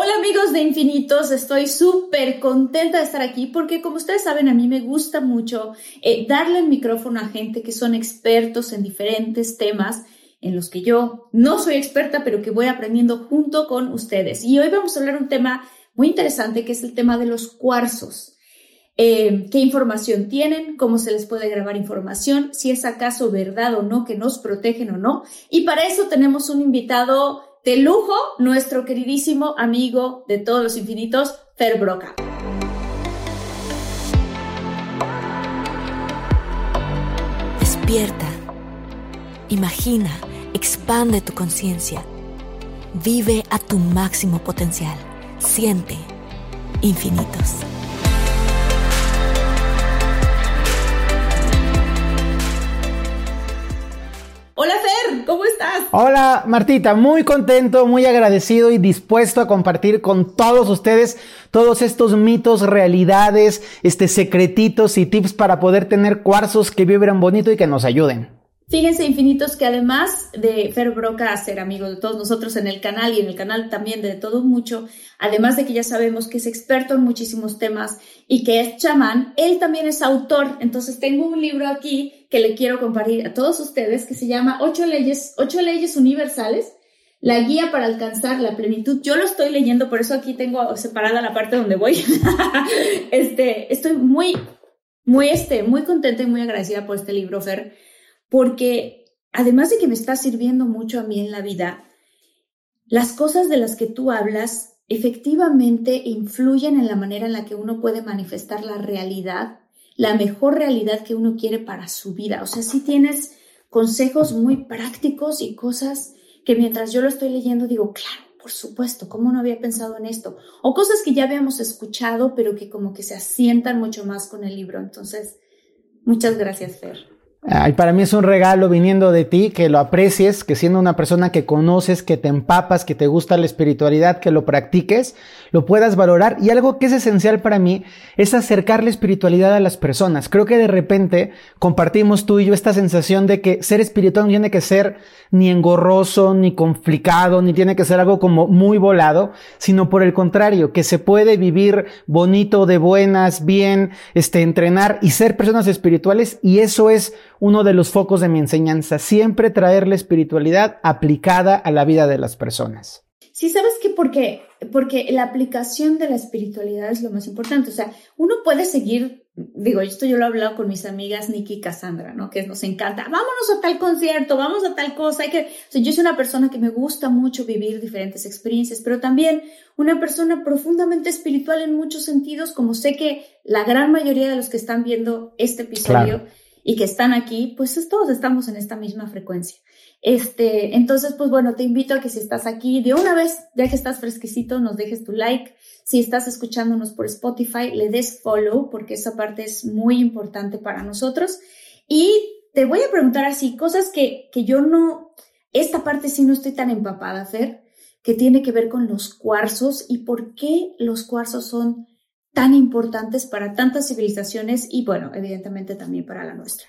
Hola amigos de Infinitos, estoy súper contenta de estar aquí porque como ustedes saben a mí me gusta mucho eh, darle el micrófono a gente que son expertos en diferentes temas en los que yo no soy experta pero que voy aprendiendo junto con ustedes. Y hoy vamos a hablar un tema muy interesante que es el tema de los cuarzos. Eh, qué información tienen, cómo se les puede grabar información, si es acaso verdad o no que nos protegen o no. Y para eso tenemos un invitado de lujo nuestro queridísimo amigo de todos los infinitos, Fer Broca. Despierta, imagina, expande tu conciencia, vive a tu máximo potencial, siente infinitos. ¿Cómo estás? Hola Martita, muy contento, muy agradecido y dispuesto a compartir con todos ustedes todos estos mitos, realidades, este secretitos y tips para poder tener cuarzos que vibran bonito y que nos ayuden. Fíjense, infinitos, que además de Fer Broca ser amigo de todos nosotros en el canal y en el canal también de todo mucho, además de que ya sabemos que es experto en muchísimos temas y que es chamán, él también es autor. Entonces tengo un libro aquí que le quiero compartir a todos ustedes que se llama Ocho leyes, ocho leyes universales, la guía para alcanzar la plenitud. Yo lo estoy leyendo, por eso aquí tengo separada la parte donde voy. este, estoy muy, muy, este, muy contenta y muy agradecida por este libro, Fer porque además de que me está sirviendo mucho a mí en la vida, las cosas de las que tú hablas efectivamente influyen en la manera en la que uno puede manifestar la realidad, la mejor realidad que uno quiere para su vida. O sea, si tienes consejos muy prácticos y cosas que mientras yo lo estoy leyendo digo, claro, por supuesto, ¿cómo no había pensado en esto? O cosas que ya habíamos escuchado, pero que como que se asientan mucho más con el libro. Entonces, muchas gracias, Fer. Ay, para mí es un regalo viniendo de ti, que lo aprecies, que siendo una persona que conoces, que te empapas, que te gusta la espiritualidad, que lo practiques, lo puedas valorar. Y algo que es esencial para mí es acercar la espiritualidad a las personas. Creo que de repente compartimos tú y yo esta sensación de que ser espiritual no tiene que ser ni engorroso, ni complicado, ni tiene que ser algo como muy volado, sino por el contrario, que se puede vivir bonito, de buenas, bien, este, entrenar y ser personas espirituales. Y eso es uno de los focos de mi enseñanza, siempre traer la espiritualidad aplicada a la vida de las personas. Sí, sabes que porque, porque la aplicación de la espiritualidad es lo más importante. O sea, uno puede seguir, digo, esto yo lo he hablado con mis amigas Nikki y Cassandra, ¿no? Que nos encanta, vámonos a tal concierto, vamos a tal cosa. Hay que, o yo soy una persona que me gusta mucho vivir diferentes experiencias, pero también una persona profundamente espiritual en muchos sentidos, como sé que la gran mayoría de los que están viendo este episodio y que están aquí, pues todos estamos en esta misma frecuencia. Este, entonces, pues bueno, te invito a que si estás aquí de una vez, ya que estás fresquecito, nos dejes tu like. Si estás escuchándonos por Spotify, le des follow, porque esa parte es muy importante para nosotros. Y te voy a preguntar así, cosas que, que yo no, esta parte sí no estoy tan empapada, Fer, que tiene que ver con los cuarzos y por qué los cuarzos son tan importantes para tantas civilizaciones y bueno, evidentemente también para la nuestra.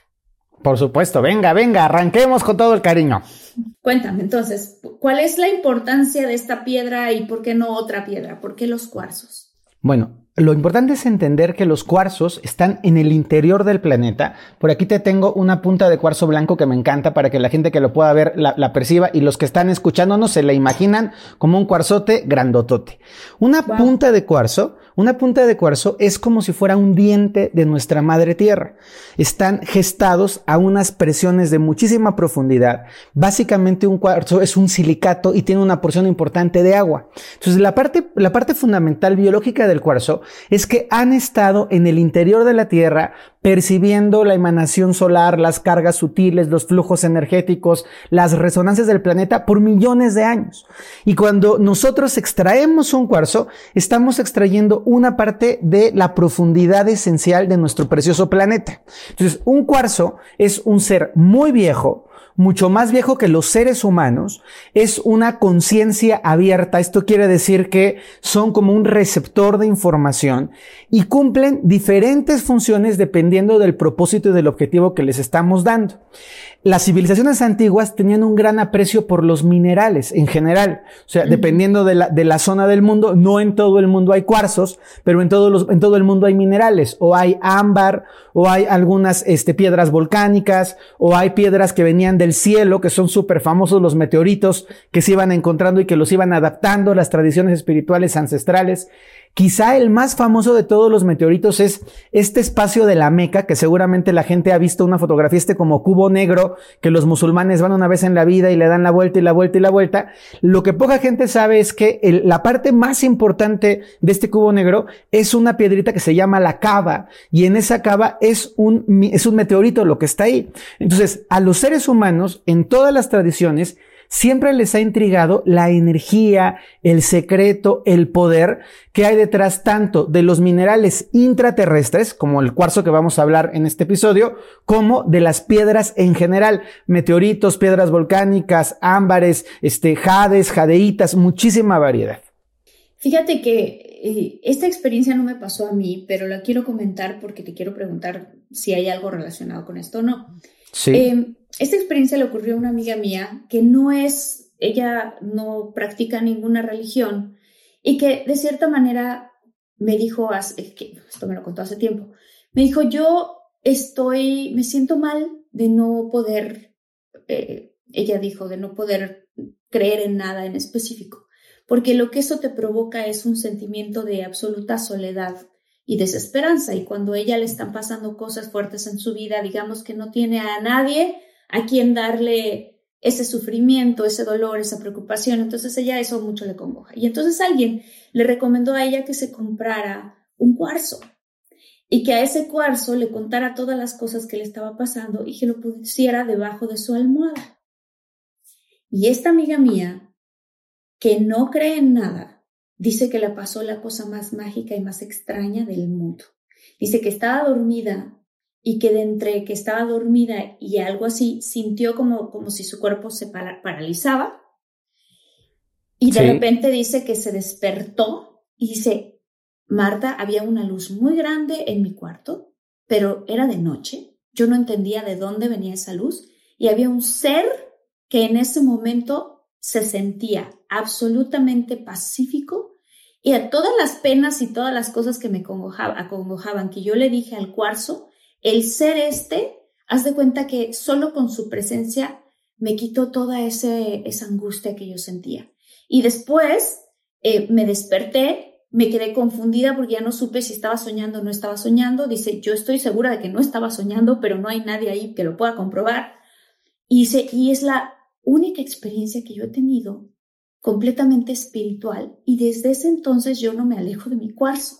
Por supuesto, venga, venga, arranquemos con todo el cariño. Cuéntame entonces, ¿cuál es la importancia de esta piedra y por qué no otra piedra? ¿Por qué los cuarzos? Bueno, lo importante es entender que los cuarzos están en el interior del planeta. Por aquí te tengo una punta de cuarzo blanco que me encanta para que la gente que lo pueda ver la, perciba y los que están escuchándonos se la imaginan como un cuarzote grandotote. Una punta de cuarzo una punta de cuarzo es como si fuera un diente de nuestra madre tierra. Están gestados a unas presiones de muchísima profundidad. Básicamente un cuarzo es un silicato y tiene una porción importante de agua. Entonces la parte, la parte fundamental biológica del cuarzo es que han estado en el interior de la tierra percibiendo la emanación solar, las cargas sutiles, los flujos energéticos, las resonancias del planeta por millones de años. Y cuando nosotros extraemos un cuarzo, estamos extrayendo una parte de la profundidad esencial de nuestro precioso planeta. Entonces, un cuarzo es un ser muy viejo, mucho más viejo que los seres humanos, es una conciencia abierta. Esto quiere decir que son como un receptor de información y cumplen diferentes funciones dependiendo del propósito y del objetivo que les estamos dando. Las civilizaciones antiguas tenían un gran aprecio por los minerales en general. O sea, dependiendo de la, de la, zona del mundo, no en todo el mundo hay cuarzos, pero en, todos los, en todo el mundo hay minerales. O hay ámbar, o hay algunas este, piedras volcánicas, o hay piedras que venían del cielo, que son súper famosos los meteoritos que se iban encontrando y que los iban adaptando a las tradiciones espirituales ancestrales. Quizá el más famoso de todos los meteoritos es este espacio de la Meca, que seguramente la gente ha visto una fotografía, este como cubo negro, que los musulmanes van una vez en la vida y le dan la vuelta y la vuelta y la vuelta. Lo que poca gente sabe es que la parte más importante de este cubo negro es una piedrita que se llama la cava, y en esa cava es un, es un meteorito lo que está ahí. Entonces, a los seres humanos, en todas las tradiciones, siempre les ha intrigado la energía, el secreto, el poder que hay detrás tanto de los minerales intraterrestres, como el cuarzo que vamos a hablar en este episodio, como de las piedras en general, meteoritos, piedras volcánicas, ámbares, este, jades, jadeitas, muchísima variedad. Fíjate que eh, esta experiencia no me pasó a mí, pero la quiero comentar porque te quiero preguntar si hay algo relacionado con esto o no. Sí. Eh, esta experiencia le ocurrió a una amiga mía que no es, ella no practica ninguna religión y que de cierta manera me dijo, esto me lo contó hace tiempo, me dijo, yo estoy, me siento mal de no poder, eh, ella dijo, de no poder creer en nada en específico, porque lo que eso te provoca es un sentimiento de absoluta soledad y desesperanza. Y cuando ella le están pasando cosas fuertes en su vida, digamos que no tiene a nadie a quien darle ese sufrimiento, ese dolor, esa preocupación. Entonces ella eso mucho le congoja. Y entonces alguien le recomendó a ella que se comprara un cuarzo y que a ese cuarzo le contara todas las cosas que le estaba pasando y que lo pusiera debajo de su almohada. Y esta amiga mía, que no cree en nada, dice que le pasó la cosa más mágica y más extraña del mundo. Dice que estaba dormida y que de entre que estaba dormida y algo así, sintió como, como si su cuerpo se paralizaba. Y de repente dice que se despertó y dice, Marta, había una luz muy grande en mi cuarto, pero era de noche. Yo no entendía de dónde venía esa luz y había un ser que en ese momento se sentía absolutamente pacífico y a todas las penas y todas las cosas que me acongojaban, que yo le dije al cuarzo, el ser este, haz de cuenta que solo con su presencia me quitó toda ese, esa angustia que yo sentía. Y después eh, me desperté, me quedé confundida porque ya no supe si estaba soñando o no estaba soñando. Dice, yo estoy segura de que no estaba soñando, pero no hay nadie ahí que lo pueda comprobar. Y dice, y es la única experiencia que yo he tenido completamente espiritual y desde ese entonces yo no me alejo de mi cuarzo.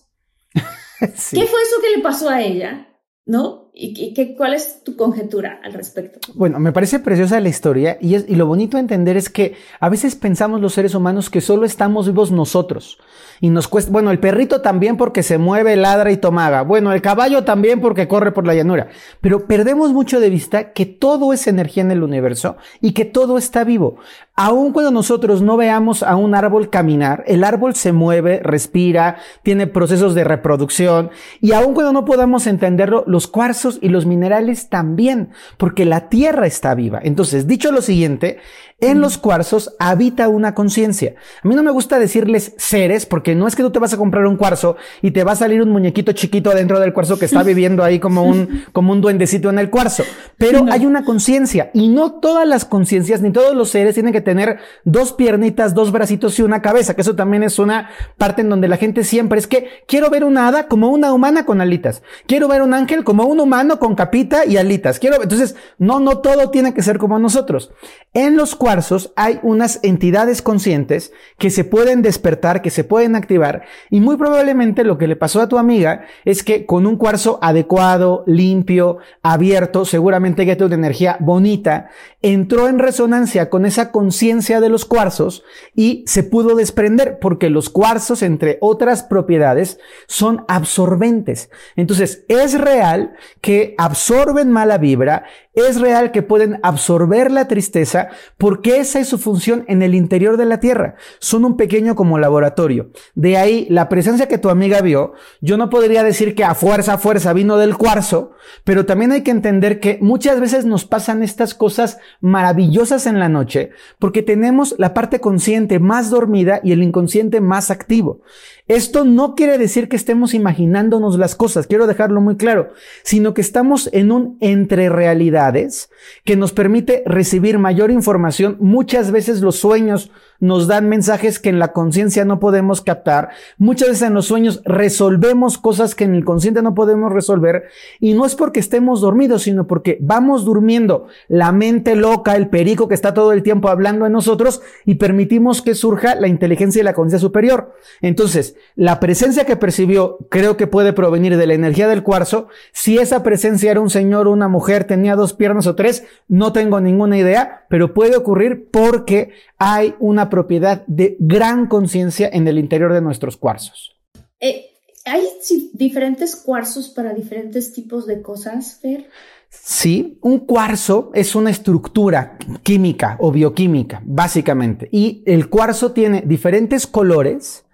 ¿Qué fue eso que le pasó a ella? ¿No? ¿Y, qué, cuál es tu conjetura al respecto? Bueno, me parece preciosa la historia y, es, y lo bonito de entender es que a veces pensamos los seres humanos que solo estamos vivos nosotros y nos cuesta, bueno, el perrito también porque se mueve, ladra y tomaga, bueno, el caballo también porque corre por la llanura, pero perdemos mucho de vista que todo es energía en el universo y que todo está vivo. Aun cuando nosotros no veamos a un árbol caminar, el árbol se mueve, respira, tiene procesos de reproducción y aun cuando no podamos entenderlo, los cuarzos y los minerales también, porque la tierra está viva. Entonces, dicho lo siguiente, En los cuarzos habita una conciencia. A mí no me gusta decirles seres porque no es que tú te vas a comprar un cuarzo y te va a salir un muñequito chiquito dentro del cuarzo que está viviendo ahí como un, como un duendecito en el cuarzo. Pero hay una conciencia y no todas las conciencias ni todos los seres tienen que tener dos piernitas, dos bracitos y una cabeza, que eso también es una parte en donde la gente siempre es que quiero ver una hada como una humana con alitas. Quiero ver un ángel como un humano con capita y alitas. Quiero, entonces, no, no todo tiene que ser como nosotros. En los cuarzos hay unas entidades conscientes que se pueden despertar, que se pueden activar y muy probablemente lo que le pasó a tu amiga es que con un cuarzo adecuado, limpio, abierto, seguramente que tiene una energía bonita, entró en resonancia con esa conciencia de los cuarzos y se pudo desprender porque los cuarzos, entre otras propiedades, son absorbentes. Entonces, es real que absorben mala vibra, es real que pueden absorber la tristeza porque esa es su función en el interior de la Tierra. Son un pequeño como laboratorio. De ahí la presencia que tu amiga vio, yo no podría decir que a fuerza, a fuerza vino del cuarzo, pero también hay que entender que muchas veces nos pasan estas cosas maravillosas en la noche porque tenemos la parte consciente más dormida y el inconsciente más activo. Esto no quiere decir que estemos imaginándonos las cosas, quiero dejarlo muy claro, sino que estamos en un entre realidades que nos permite recibir mayor información. Muchas veces los sueños nos dan mensajes que en la conciencia no podemos captar. Muchas veces en los sueños resolvemos cosas que en el consciente no podemos resolver. Y no es porque estemos dormidos, sino porque vamos durmiendo la mente loca, el perico que está todo el tiempo hablando en nosotros y permitimos que surja la inteligencia y la conciencia superior. Entonces, la presencia que percibió creo que puede provenir de la energía del cuarzo. Si esa presencia era un señor o una mujer, tenía dos piernas o tres, no tengo ninguna idea, pero puede ocurrir porque hay una propiedad de gran conciencia en el interior de nuestros cuarzos. Eh, ¿Hay diferentes cuarzos para diferentes tipos de cosas, Fer? Sí, un cuarzo es una estructura química o bioquímica, básicamente. Y el cuarzo tiene diferentes colores,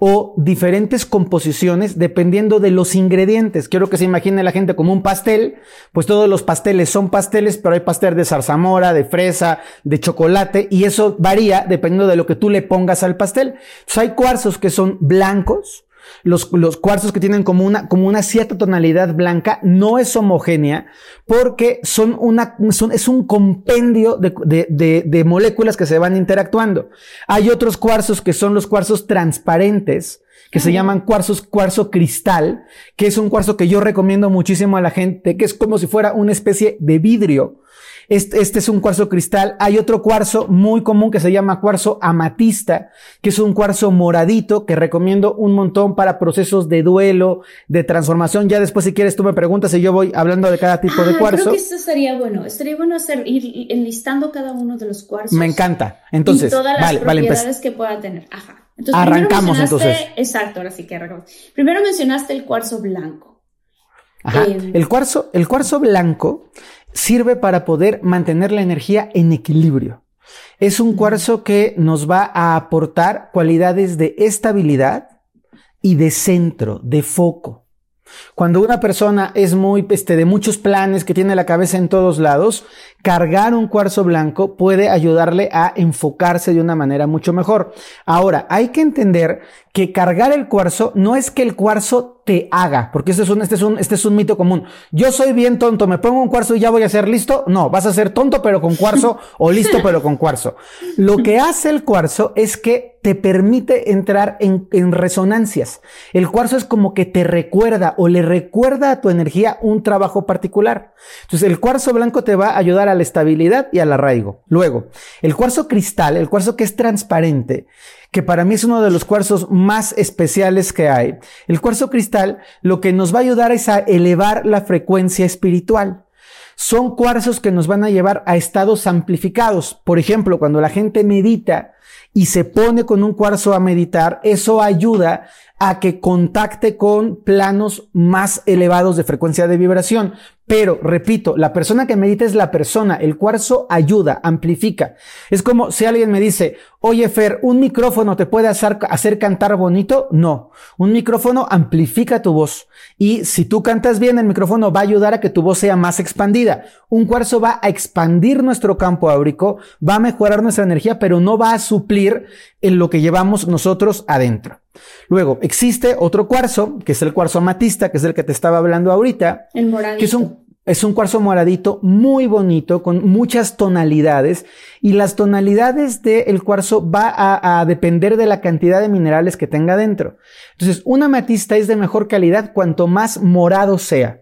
o diferentes composiciones dependiendo de los ingredientes. Quiero que se imagine la gente como un pastel, pues todos los pasteles son pasteles, pero hay pastel de zarzamora, de fresa, de chocolate, y eso varía dependiendo de lo que tú le pongas al pastel. hay cuarzos que son blancos, los, los, cuarzos que tienen como una, como una cierta tonalidad blanca no es homogénea porque son una, son, es un compendio de, de, de, moléculas que se van interactuando. Hay otros cuarzos que son los cuarzos transparentes, que se llaman cuarzos, cuarzo cristal, que es un cuarzo que yo recomiendo muchísimo a la gente, que es como si fuera una especie de vidrio este, este, es un cuarzo cristal. Hay otro cuarzo muy común que se llama cuarzo amatista, que es un cuarzo moradito que recomiendo un montón para procesos de duelo, de transformación. Ya después, si quieres, tú me preguntas y yo voy hablando de cada tipo de cuarzo. Creo que eso estaría bueno. Estaría bueno hacer, ir enlistando cada uno de los cuarzos. Me encanta. Entonces, y todas las propiedades que pueda tener. Ajá. Entonces, arrancamos entonces. Exacto, ahora sí que arrancamos. Primero mencionaste el cuarzo blanco. Ajá. Eh, el cuarzo, el cuarzo blanco sirve para poder mantener la energía en equilibrio. Es un cuarzo que nos va a aportar cualidades de estabilidad y de centro, de foco. Cuando una persona es muy, este, de muchos planes, que tiene la cabeza en todos lados, cargar un cuarzo blanco puede ayudarle a enfocarse de una manera mucho mejor. Ahora, hay que entender que cargar el cuarzo no es que el cuarzo te haga, porque este es un, este es un, este es un mito común. Yo soy bien tonto, me pongo un cuarzo y ya voy a ser listo. No, vas a ser tonto pero con cuarzo o listo pero con cuarzo. Lo que hace el cuarzo es que te permite entrar en, en resonancias. El cuarzo es como que te recuerda o le recuerda a tu energía un trabajo particular. Entonces el cuarzo blanco te va a ayudar a la estabilidad y al arraigo. Luego, el cuarzo cristal, el cuarzo que es transparente, que para mí es uno de los cuarzos más especiales que hay. El cuarzo cristal lo que nos va a ayudar es a elevar la frecuencia espiritual. Son cuarzos que nos van a llevar a estados amplificados. Por ejemplo, cuando la gente medita y se pone con un cuarzo a meditar, eso ayuda a que contacte con planos más elevados de frecuencia de vibración. Pero, repito, la persona que medita es la persona. El cuarzo ayuda, amplifica. Es como si alguien me dice, oye Fer, ¿un micrófono te puede hacer, hacer, cantar bonito? No. Un micrófono amplifica tu voz. Y si tú cantas bien, el micrófono va a ayudar a que tu voz sea más expandida. Un cuarzo va a expandir nuestro campo áurico, va a mejorar nuestra energía, pero no va a suplir en lo que llevamos nosotros adentro. Luego, existe otro cuarzo, que es el cuarzo amatista, que es el que te estaba hablando ahorita. El moradito. Que es un, es un cuarzo moradito muy bonito, con muchas tonalidades. Y las tonalidades del cuarzo va a, a, depender de la cantidad de minerales que tenga dentro. Entonces, un amatista es de mejor calidad cuanto más morado sea.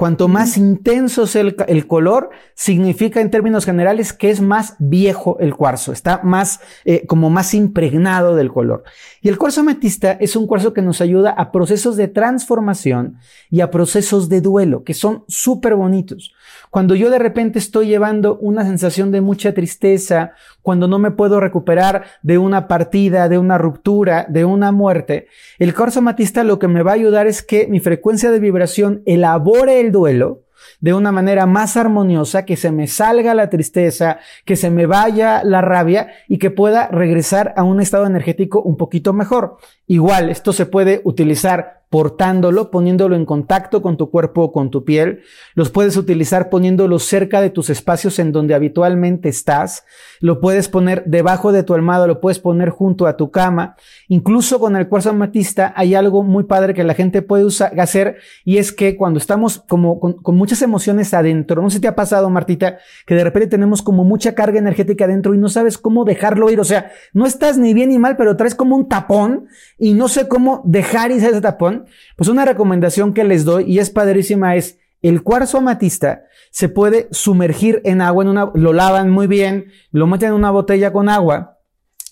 Cuanto más intenso sea el, el, color, significa en términos generales que es más viejo el cuarzo, está más, eh, como más impregnado del color. Y el cuarzo ametista es un cuarzo que nos ayuda a procesos de transformación y a procesos de duelo, que son súper bonitos. Cuando yo de repente estoy llevando una sensación de mucha tristeza, cuando no me puedo recuperar de una partida, de una ruptura, de una muerte, el cuarzo amatista lo que me va a ayudar es que mi frecuencia de vibración elabore el duelo de una manera más armoniosa, que se me salga la tristeza, que se me vaya la rabia y que pueda regresar a un estado energético un poquito mejor. Igual, esto se puede utilizar portándolo, poniéndolo en contacto con tu cuerpo o con tu piel. Los puedes utilizar poniéndolo cerca de tus espacios en donde habitualmente estás. Lo puedes poner debajo de tu almohada, lo puedes poner junto a tu cama. Incluso con el cuarzo amatista hay algo muy padre que la gente puede usar, hacer y es que cuando estamos como con, muchas emociones adentro, no sé si te ha pasado Martita, que de repente tenemos como mucha carga energética adentro y no sabes cómo dejarlo ir. O sea, no estás ni bien ni mal, pero traes como un tapón y no sé cómo dejar ir ese tapón. Pues una recomendación que les doy y es padrísima es el cuarzo amatista se puede sumergir en agua, en una, lo lavan muy bien, lo meten en una botella con agua.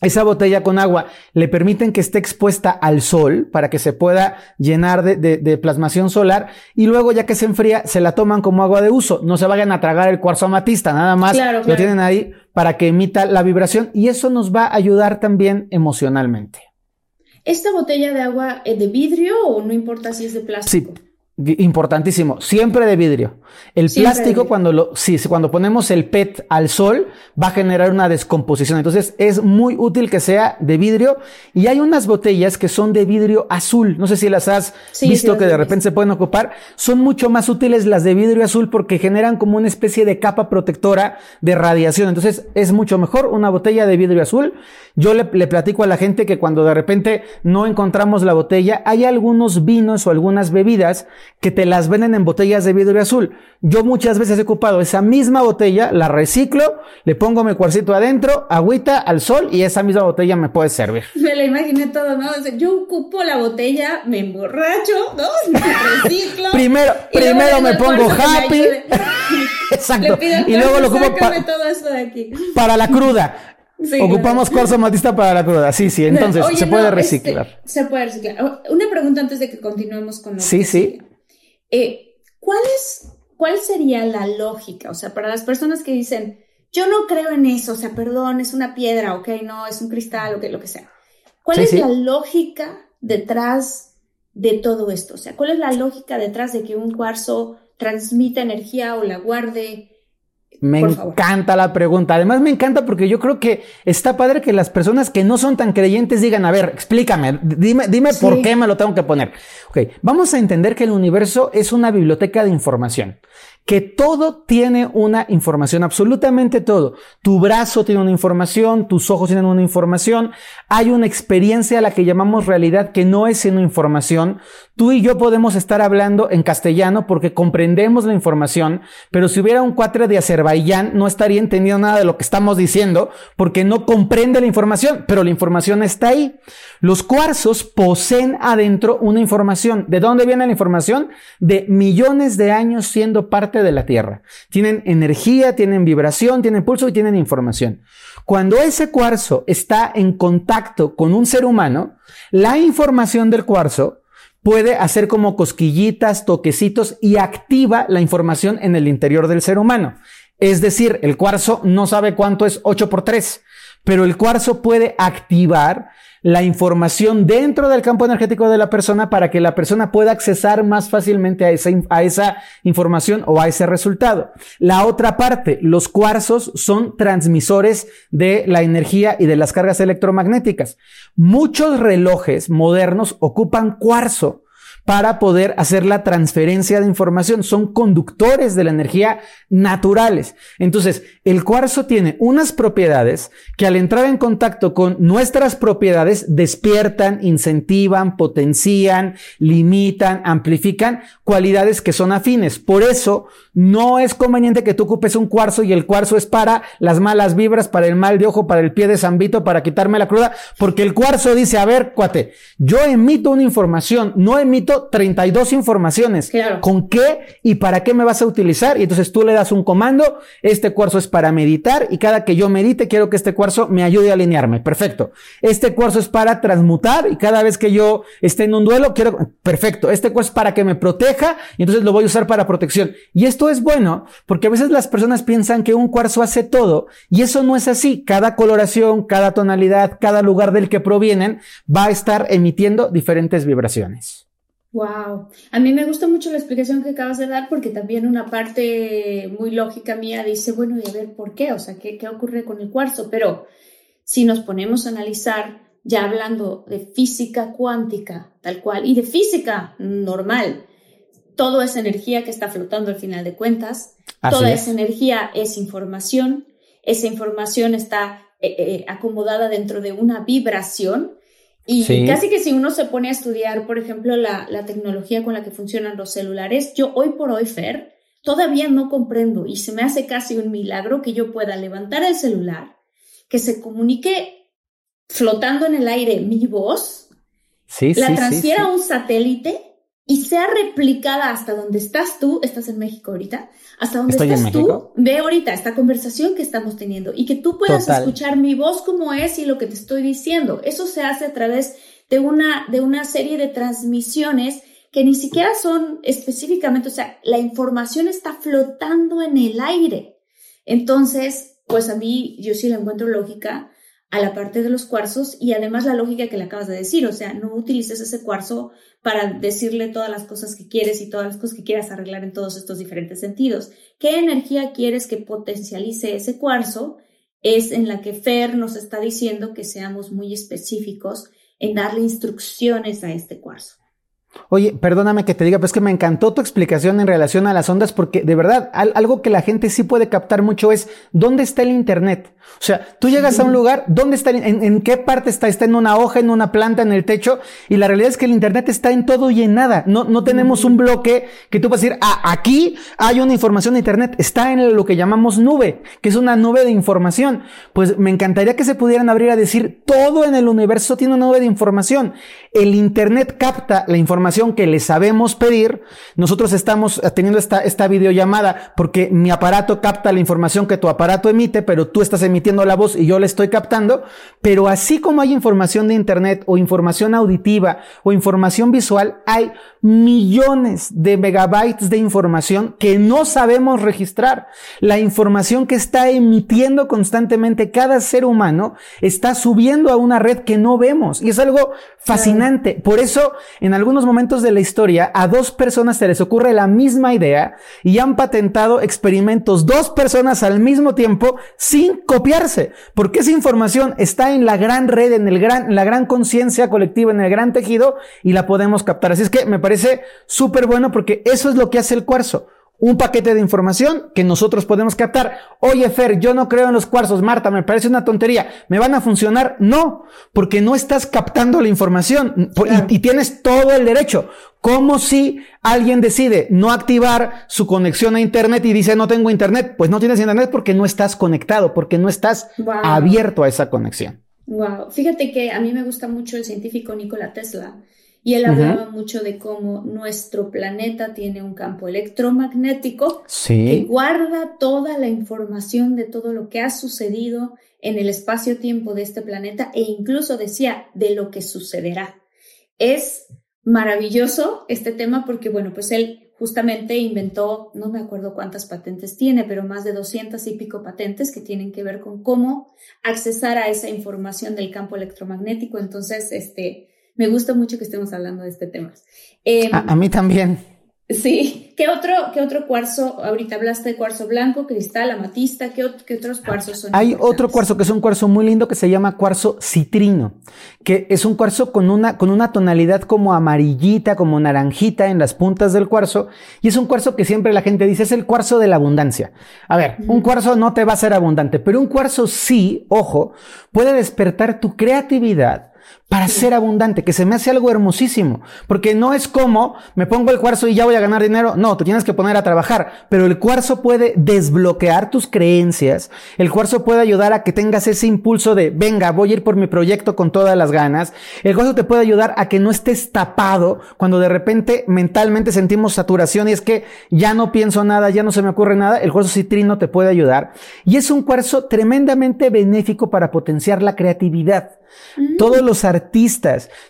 Esa botella con agua le permiten que esté expuesta al sol para que se pueda llenar de, de, de, plasmación solar y luego ya que se enfría se la toman como agua de uso. No se vayan a tragar el cuarzo amatista, nada más Claro, lo tienen ahí para que emita la vibración y eso nos va a ayudar también emocionalmente. ¿Esta botella de agua es de vidrio o no importa si es de plástico? Importantísimo, siempre de vidrio. El Siempre plástico vidrio. cuando lo sí, cuando ponemos el PET al sol va a generar una descomposición. Entonces es muy útil que sea de vidrio y hay unas botellas que son de vidrio azul. No sé si las has Sí, visto sí, que de visto. repente se pueden ocupar. Son mucho más útiles las de vidrio azul porque generan como una especie de capa protectora de radiación. Entonces es mucho mejor una botella de vidrio azul. Yo le, le platico a la gente que cuando de repente no encontramos la botella, hay algunos vinos o algunas bebidas que te las venden en botellas de vidrio azul. Yo muchas veces he ocupado esa misma botella, la reciclo, le pongo mi cuarcito adentro, agüita al sol y esa misma botella me puede servir. Me la imaginé todo, ¿no? O sea, yo ocupo la botella, me emborracho, ¿no? Me reciclo. Primero, primero me pongo me happy. Exacto. Le pido Y luego lo ocupo pa- sácame todo esto de aquí. para la cruda. Sí, Ocupamos cuarzo amatista para la cruda. Sí, sí. Entonces, Oye, se no, puede este, reciclar. se puede reciclar. Una pregunta antes de que continuemos con lo Sí, sí. Eh, ¿cuál, es, ¿Cuál sería la lógica? O sea, para las personas que dicen, yo no creo en eso, o sea, perdón, es una piedra, ok, no, es un cristal, ok, lo que sea. ¿Cuál Sí, es sí. la lógica detrás de todo esto? O sea, ¿cuál es la lógica detrás de que un cuarzo transmita energía o la guarde? Me Por favor. encanta la pregunta. Además, me encanta porque yo creo que está padre que las personas que no son tan creyentes digan, a ver, explícame, dime, dime Sí. por qué me lo tengo que poner. Ok, vamos a entender que el universo es una biblioteca de información. Que todo tiene una información, absolutamente todo. Tu brazo tiene una información, tus ojos tienen una información. Hay una experiencia a la que llamamos realidad que no es sino información. Tú y yo podemos estar hablando en castellano porque comprendemos la información, pero si hubiera un cuatre de Azerbaiyán no estaría entendiendo nada de lo que estamos diciendo porque no comprende la información, pero la información está ahí. Los cuarzos poseen adentro una información. ¿De dónde viene la información? De millones de años siendo parte de la Tierra. Tienen energía, tienen vibración, tienen pulso y tienen información. Cuando ese cuarzo está en contacto con un ser humano, la información del cuarzo puede hacer como cosquillitas, toquecitos y activa la información en el interior del ser humano. Es decir, el cuarzo no sabe cuánto es 8 por 3, pero el cuarzo puede activar la información dentro del campo energético de la persona para que la persona pueda accesar más fácilmente a esa, a esa información o a ese resultado. La otra parte, los cuarzos son transmisores de la energía y de las cargas electromagnéticas. Muchos relojes modernos ocupan cuarzo para poder hacer la transferencia de información. Son conductores de la energía naturales. Entonces, el cuarzo tiene unas propiedades que al entrar en contacto con nuestras propiedades despiertan, incentivan, potencian, limitan, amplifican cualidades que son afines. Por eso, no es conveniente que tú ocupes un cuarzo y el cuarzo es para las malas vibras, para el mal de ojo, para el pie de zambito, para quitarme la cruda, porque el cuarzo dice, a ver, cuate, yo emito una información, no emito 32 informaciones. ¿Con qué y para qué me vas a utilizar? Y entonces tú le das un comando, este cuarzo es para meditar y cada que yo medite quiero que este cuarzo me ayude a alinearme. Perfecto. Este cuarzo es para transmutar y cada vez que yo esté en un duelo quiero, perfecto. Este cuarzo es para que me proteja y entonces lo voy a usar para protección. Y esto es bueno porque a veces las personas piensan que un cuarzo hace todo y eso no es así. Cada coloración, cada tonalidad, cada lugar del que provienen va a estar emitiendo diferentes vibraciones. Wow, a mí me gusta mucho la explicación que acabas de dar porque también una parte muy lógica mía dice, bueno, y a ver por qué, o sea, ¿qué, qué ocurre con el cuarzo? Pero si nos ponemos a analizar, ya hablando de física cuántica, tal cual, y de física normal, todo es energía que está flotando al final de cuentas, toda esa energía es información, esa información está eh, eh, acomodada dentro de una vibración y casi que si uno se pone a estudiar, por ejemplo, la, la, tecnología con la que funcionan los celulares, yo hoy por hoy, Fer, todavía no comprendo y se me hace casi un milagro que yo pueda levantar el celular, que se comunique flotando en el aire mi voz, la transfiera a un satélite y sea replicada hasta donde estás tú, estás en México ahorita, hasta donde estás tú, ve ahorita esta conversación que estamos teniendo y que tú puedas escuchar mi voz como es y lo que te estoy diciendo. Eso se hace a través de una, de una serie de transmisiones que ni siquiera son específicamente, o sea, la información está flotando en el aire. Entonces, pues a mí yo sí le encuentro lógica a la parte de los cuarzos y además la lógica que le acabas de decir, o sea, no utilices ese cuarzo para decirle todas las cosas que quieres y todas las cosas que quieras arreglar en todos estos diferentes sentidos. ¿Qué energía quieres que potencialice ese cuarzo? Es en la que Fer nos está diciendo que seamos muy específicos en darle instrucciones a este cuarzo. Oye, perdóname que te diga, pero es que me encantó tu explicación en relación a las ondas, porque de verdad, algo que la gente sí puede captar mucho es dónde está el Internet. O sea, tú llegas a un lugar, ¿dónde está? En, ¿En qué parte está? ¿Está en una hoja, en una planta, en el techo? Y la realidad es que el Internet está en todo y en nada. No, no tenemos un bloque que tú puedas decir, ah, aquí hay una información de Internet. Está en lo que llamamos nube, que es una nube de información. Pues me encantaría que se pudieran abrir a decir, todo en el universo tiene una nube de información. El Internet capta la información que le sabemos pedir. Nosotros estamos teniendo esta, esta videollamada porque mi aparato capta la información que tu aparato emite, pero tú estás emitiendo la voz y yo la estoy captando, pero así como hay información de Internet o información auditiva o información visual, hay millones de megabytes de información que no sabemos registrar. La información que está emitiendo constantemente cada ser humano está subiendo a una red que no vemos y es algo fascinante. Por eso, en algunos momentos de la historia, a dos personas se les ocurre la misma idea y han patentado experimentos dos personas al mismo tiempo sin porque esa información está en la gran red, en el gran, en la gran conciencia colectiva, en el gran tejido y la podemos captar. Así es que me parece súper bueno porque eso es lo que hace el cuarzo. Un paquete de información que nosotros podemos captar. Oye, Fer, yo no creo en los cuarzos. Marta, me parece una tontería. ¿Me van a funcionar? No, porque no estás captando la información y, y tienes todo el derecho. Como si alguien decide no activar su conexión a Internet y dice no tengo Internet? Pues no tienes Internet porque no estás conectado, porque no estás abierto a esa conexión. Wow. Fíjate que a mí me gusta mucho el científico Nikola Tesla y él hablaba mucho de cómo nuestro planeta tiene un campo electromagnético que guarda toda la información de todo lo que ha sucedido en el espacio-tiempo de este planeta e incluso decía de lo que sucederá. Es maravilloso este tema porque, bueno, pues él justamente inventó, no me acuerdo cuántas patentes tiene, pero más de 200 y pico patentes que tienen que ver con cómo accesar a esa información del campo electromagnético. Entonces, este, me gusta mucho que estemos hablando de este tema. Em, a, mí también. Sí, ¿qué otro, qué otro cuarzo? Ahorita hablaste de cuarzo blanco, cristal, amatista, ¿qué, otros cuarzos son? Hay otro cuarzo que es un cuarzo muy lindo que se llama cuarzo citrino, que es un cuarzo con una, con una tonalidad como amarillita, como naranjita en las puntas del cuarzo, y es un cuarzo que siempre la gente dice es el cuarzo de la abundancia. A ver, un cuarzo no te va a ser abundante, pero un cuarzo sí, ojo, puede despertar tu creatividad para ser abundante, que se me hace algo hermosísimo, porque no es como me pongo el cuarzo y ya voy a ganar dinero, no, te tienes que poner a trabajar, pero el cuarzo puede desbloquear tus creencias, el cuarzo puede ayudar a que tengas ese impulso de, venga, voy a ir por mi proyecto con todas las ganas, el cuarzo te puede ayudar a que no estés tapado cuando de repente mentalmente sentimos saturación y es que ya no pienso nada, ya no se me ocurre nada, el cuarzo citrino te puede ayudar. Y es un cuarzo tremendamente benéfico para potenciar la creatividad. Todos los artistas,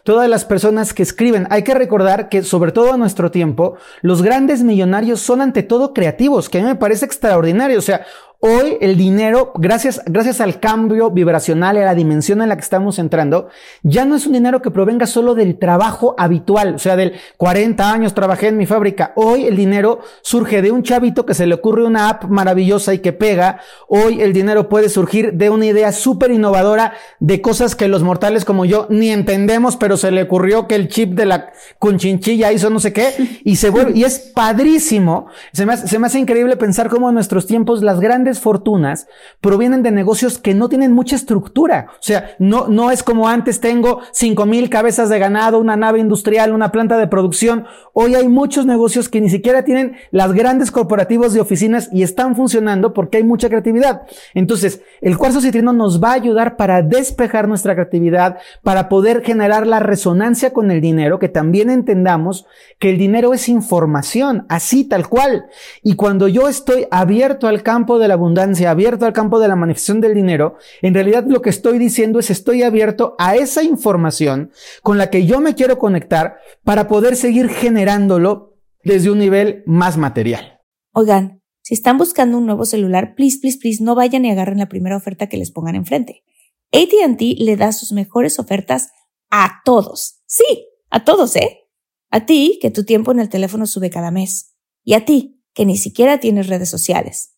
todas las personas que escriben, hay que recordar que sobre todo en nuestro tiempo, los grandes millonarios son ante todo creativos, que a mí me parece extraordinario. O sea, Hoy el dinero, gracias, gracias al cambio vibracional y a la dimensión en la que estamos entrando, ya no es un dinero que provenga solo del trabajo habitual, o sea, del 40 años trabajé en mi fábrica. Hoy el dinero surge de un chavito que se le ocurre una app maravillosa y que pega. Hoy el dinero puede surgir de una idea súper innovadora de cosas que los mortales como yo ni entendemos, pero se le ocurrió que el chip de la cunchinchilla hizo no sé qué y se y es padrísimo. Se me hace increíble pensar cómo en nuestros tiempos las grandes fortunas provienen de negocios que no tienen mucha estructura. O sea, no, no es como antes tengo cinco mil cabezas de ganado, una nave industrial, una planta de producción. Hoy hay muchos negocios que ni siquiera tienen las grandes corporativos de oficinas y están funcionando porque hay mucha creatividad. Entonces, el cuarzo citrino nos va a ayudar para despejar nuestra creatividad, para poder generar la resonancia con el dinero, que también entendamos que el dinero es información, así tal cual. Y cuando yo estoy abierto al campo de la abundancia, abierto al campo de la manifestación del dinero, en realidad lo que estoy diciendo es estoy abierto a esa información con la que yo me quiero conectar para poder seguir generándolo desde un nivel más material. Oigan, si están buscando un nuevo celular, please, please, please, no vayan y agarren la primera oferta que les pongan enfrente. ATT le da sus mejores ofertas a todos. Sí, a todos, ¿eh? A ti, que tu tiempo en el teléfono sube cada mes. Y a ti, que ni siquiera tienes redes sociales.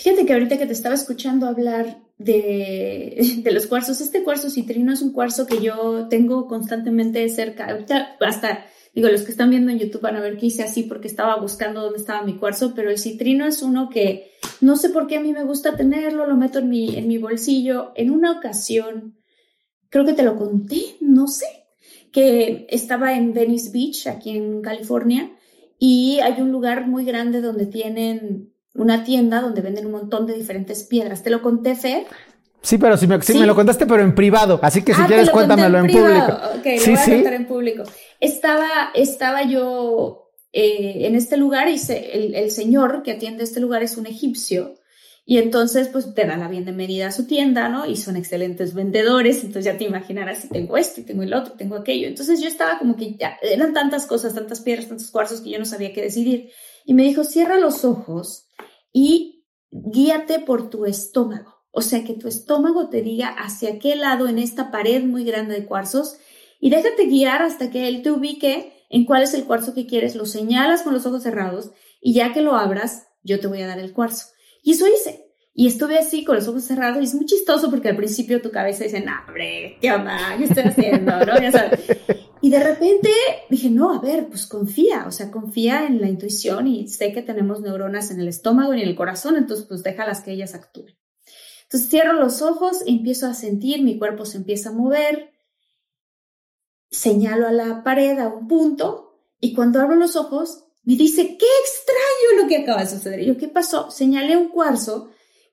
Fíjate que ahorita que te estaba escuchando hablar de, de, los cuarzos, este cuarzo citrino es un cuarzo que yo tengo constantemente cerca. Ahorita hasta, digo, los que están viendo en YouTube van a ver que hice así porque estaba buscando dónde estaba mi cuarzo, pero el citrino es uno que no sé por qué a mí me gusta tenerlo, lo meto en mi, en mi bolsillo. En una ocasión, creo que te lo conté, no sé, que estaba en Venice Beach, aquí en California, y hay un lugar muy grande donde tienen una tienda donde venden un montón de diferentes piedras. ¿Te lo conté, Fer? Sí, pero si me, me lo contaste, pero en privado. Así que si ah, quieres, cuéntamelo en, público. Ok, sí, lo voy a contar en público. Estaba, estaba yo eh, en este lugar y el, el, señor que atiende este lugar es un egipcio. Y entonces, pues te da la bienvenida a su tienda, ¿no? Y son excelentes vendedores. Entonces ya te imaginarás si tengo esto y tengo el otro, tengo aquello. Entonces yo estaba como que ya, eran tantas cosas, tantas piedras, tantos cuarzos que yo no sabía qué decidir. Y me dijo, cierra los ojos y guíate por tu estómago. O sea, que tu estómago te diga hacia qué lado en esta pared muy grande de cuarzos y déjate guiar hasta que él te ubique en cuál es el cuarzo que quieres, lo señalas con los ojos cerrados y ya que lo abras, yo te voy a dar el cuarzo. Y eso hice. Y estuve así con los ojos cerrados y es muy chistoso porque al principio tu cabeza dice, no, hombre, ¿qué onda? ¿Qué estoy haciendo? ¿No? Y de repente dije, no, a ver, pues confía, o sea, confía en la intuición y sé que tenemos neuronas en el estómago y en el corazón, entonces pues déjalas que ellas actúen. Entonces cierro los ojos, empiezo a sentir, mi cuerpo se empieza a mover, señalo a la pared a un punto y cuando abro los ojos me dice, qué extraño lo que acaba de suceder. Y yo, ¿qué pasó? Señalé un cuarzo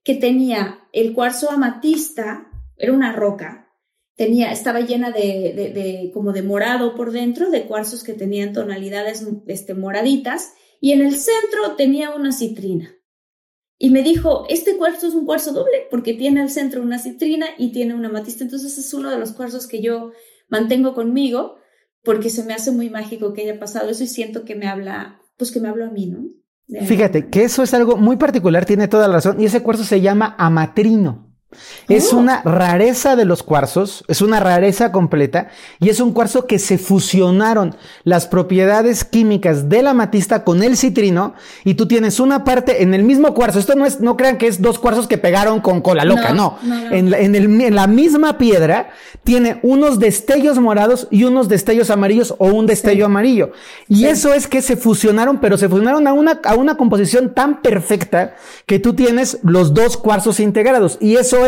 que tenía el cuarzo amatista, era una roca, tenía, estaba llena de, como de morado por dentro, de cuarzos que tenían tonalidades este, moraditas, y en el centro tenía una citrina. Y me dijo, este cuarzo es un cuarzo doble porque tiene al centro una citrina y tiene una amatista. Entonces es uno de los cuarzos que yo mantengo conmigo porque se me hace muy mágico que haya pasado eso y siento que me habla, pues que me habla a mí, ¿no? Fíjate que eso es algo muy particular, tiene toda la razón, y ese cuarzo se llama amatrino. Es oh. una rareza de los cuarzos, es una rareza completa y es un cuarzo que se fusionaron las propiedades químicas de la amatista con el citrino y tú tienes una parte en el mismo cuarzo. Esto no es, no crean que es dos cuarzos que pegaron con cola loca, no. En, en, el, en, la misma piedra tiene unos destellos morados y unos destellos amarillos o un destello amarillo. Y eso es que se fusionaron, pero se fusionaron a una, a una composición tan perfecta que tú tienes los dos cuarzos integrados y eso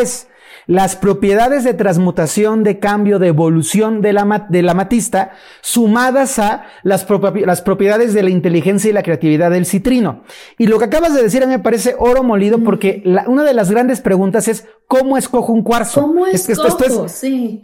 las propiedades de transmutación, de cambio, de evolución de la, de la matista, sumadas a las, las, propiedades de la inteligencia y la creatividad del citrino. Y lo que acabas de decir a mí me parece oro molido porque una de las grandes preguntas es, ¿cómo escojo un cuarzo? ¿Cómo escojo? Es esto es, sí.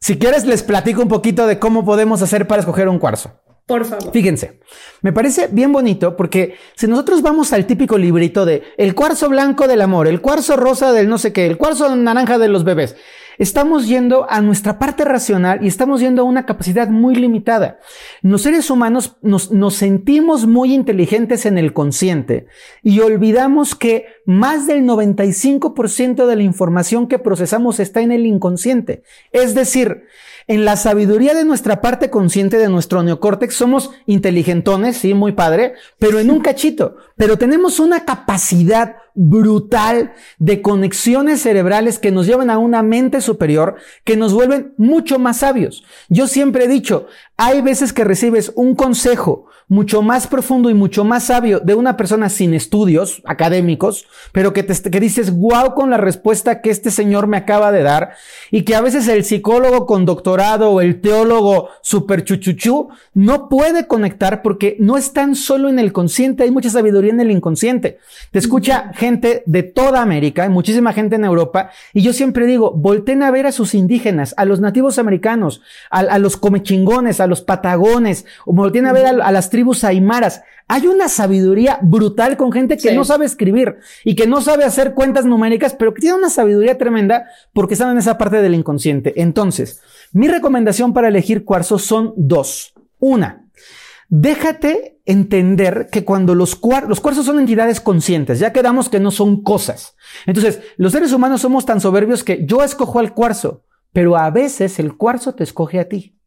Si quieres, les platico un poquito de cómo podemos hacer para escoger un cuarzo. Por favor. Fíjense, me parece bien bonito porque si nosotros vamos al típico librito de el cuarzo blanco del amor, el cuarzo rosa del no sé qué, el cuarzo naranja de los bebés, estamos yendo a nuestra parte racional y estamos yendo a una capacidad muy limitada. Los seres humanos nos, nos sentimos muy inteligentes en el consciente y olvidamos que más del 95% de la información que procesamos está en el inconsciente. Es decir, en la sabiduría de nuestra parte consciente de nuestro neocórtex somos inteligentones, sí, muy padre, pero en un cachito. Pero tenemos una capacidad brutal de conexiones cerebrales que nos llevan a una mente superior, que nos vuelven mucho más sabios. Yo siempre he dicho, hay veces que recibes un consejo mucho más profundo y mucho más sabio de una persona sin estudios académicos, pero que, te, que dices, wow, con la respuesta que este señor me acaba de dar, y que a veces el psicólogo con doctorado o el teólogo super chuchuchú no puede conectar porque no están solo en el consciente, hay mucha sabiduría en el inconsciente. Te escucha gente de toda América, muchísima gente en Europa, y yo siempre digo, volten a ver a sus indígenas, a los nativos americanos, a, los comechingones, a los patagones, o volteen a ver a, a las tribus tribus aymaras. Hay una sabiduría brutal con gente que no sabe escribir y que no sabe hacer cuentas numéricas, pero que tiene una sabiduría tremenda porque están en esa parte del inconsciente. Entonces, mi recomendación para elegir cuarzo son dos. Una, déjate entender que cuando los, los cuarzos son entidades conscientes, ya quedamos que no son cosas. Entonces, los seres humanos somos tan soberbios que yo escojo al cuarzo, pero a veces el cuarzo te escoge a ti.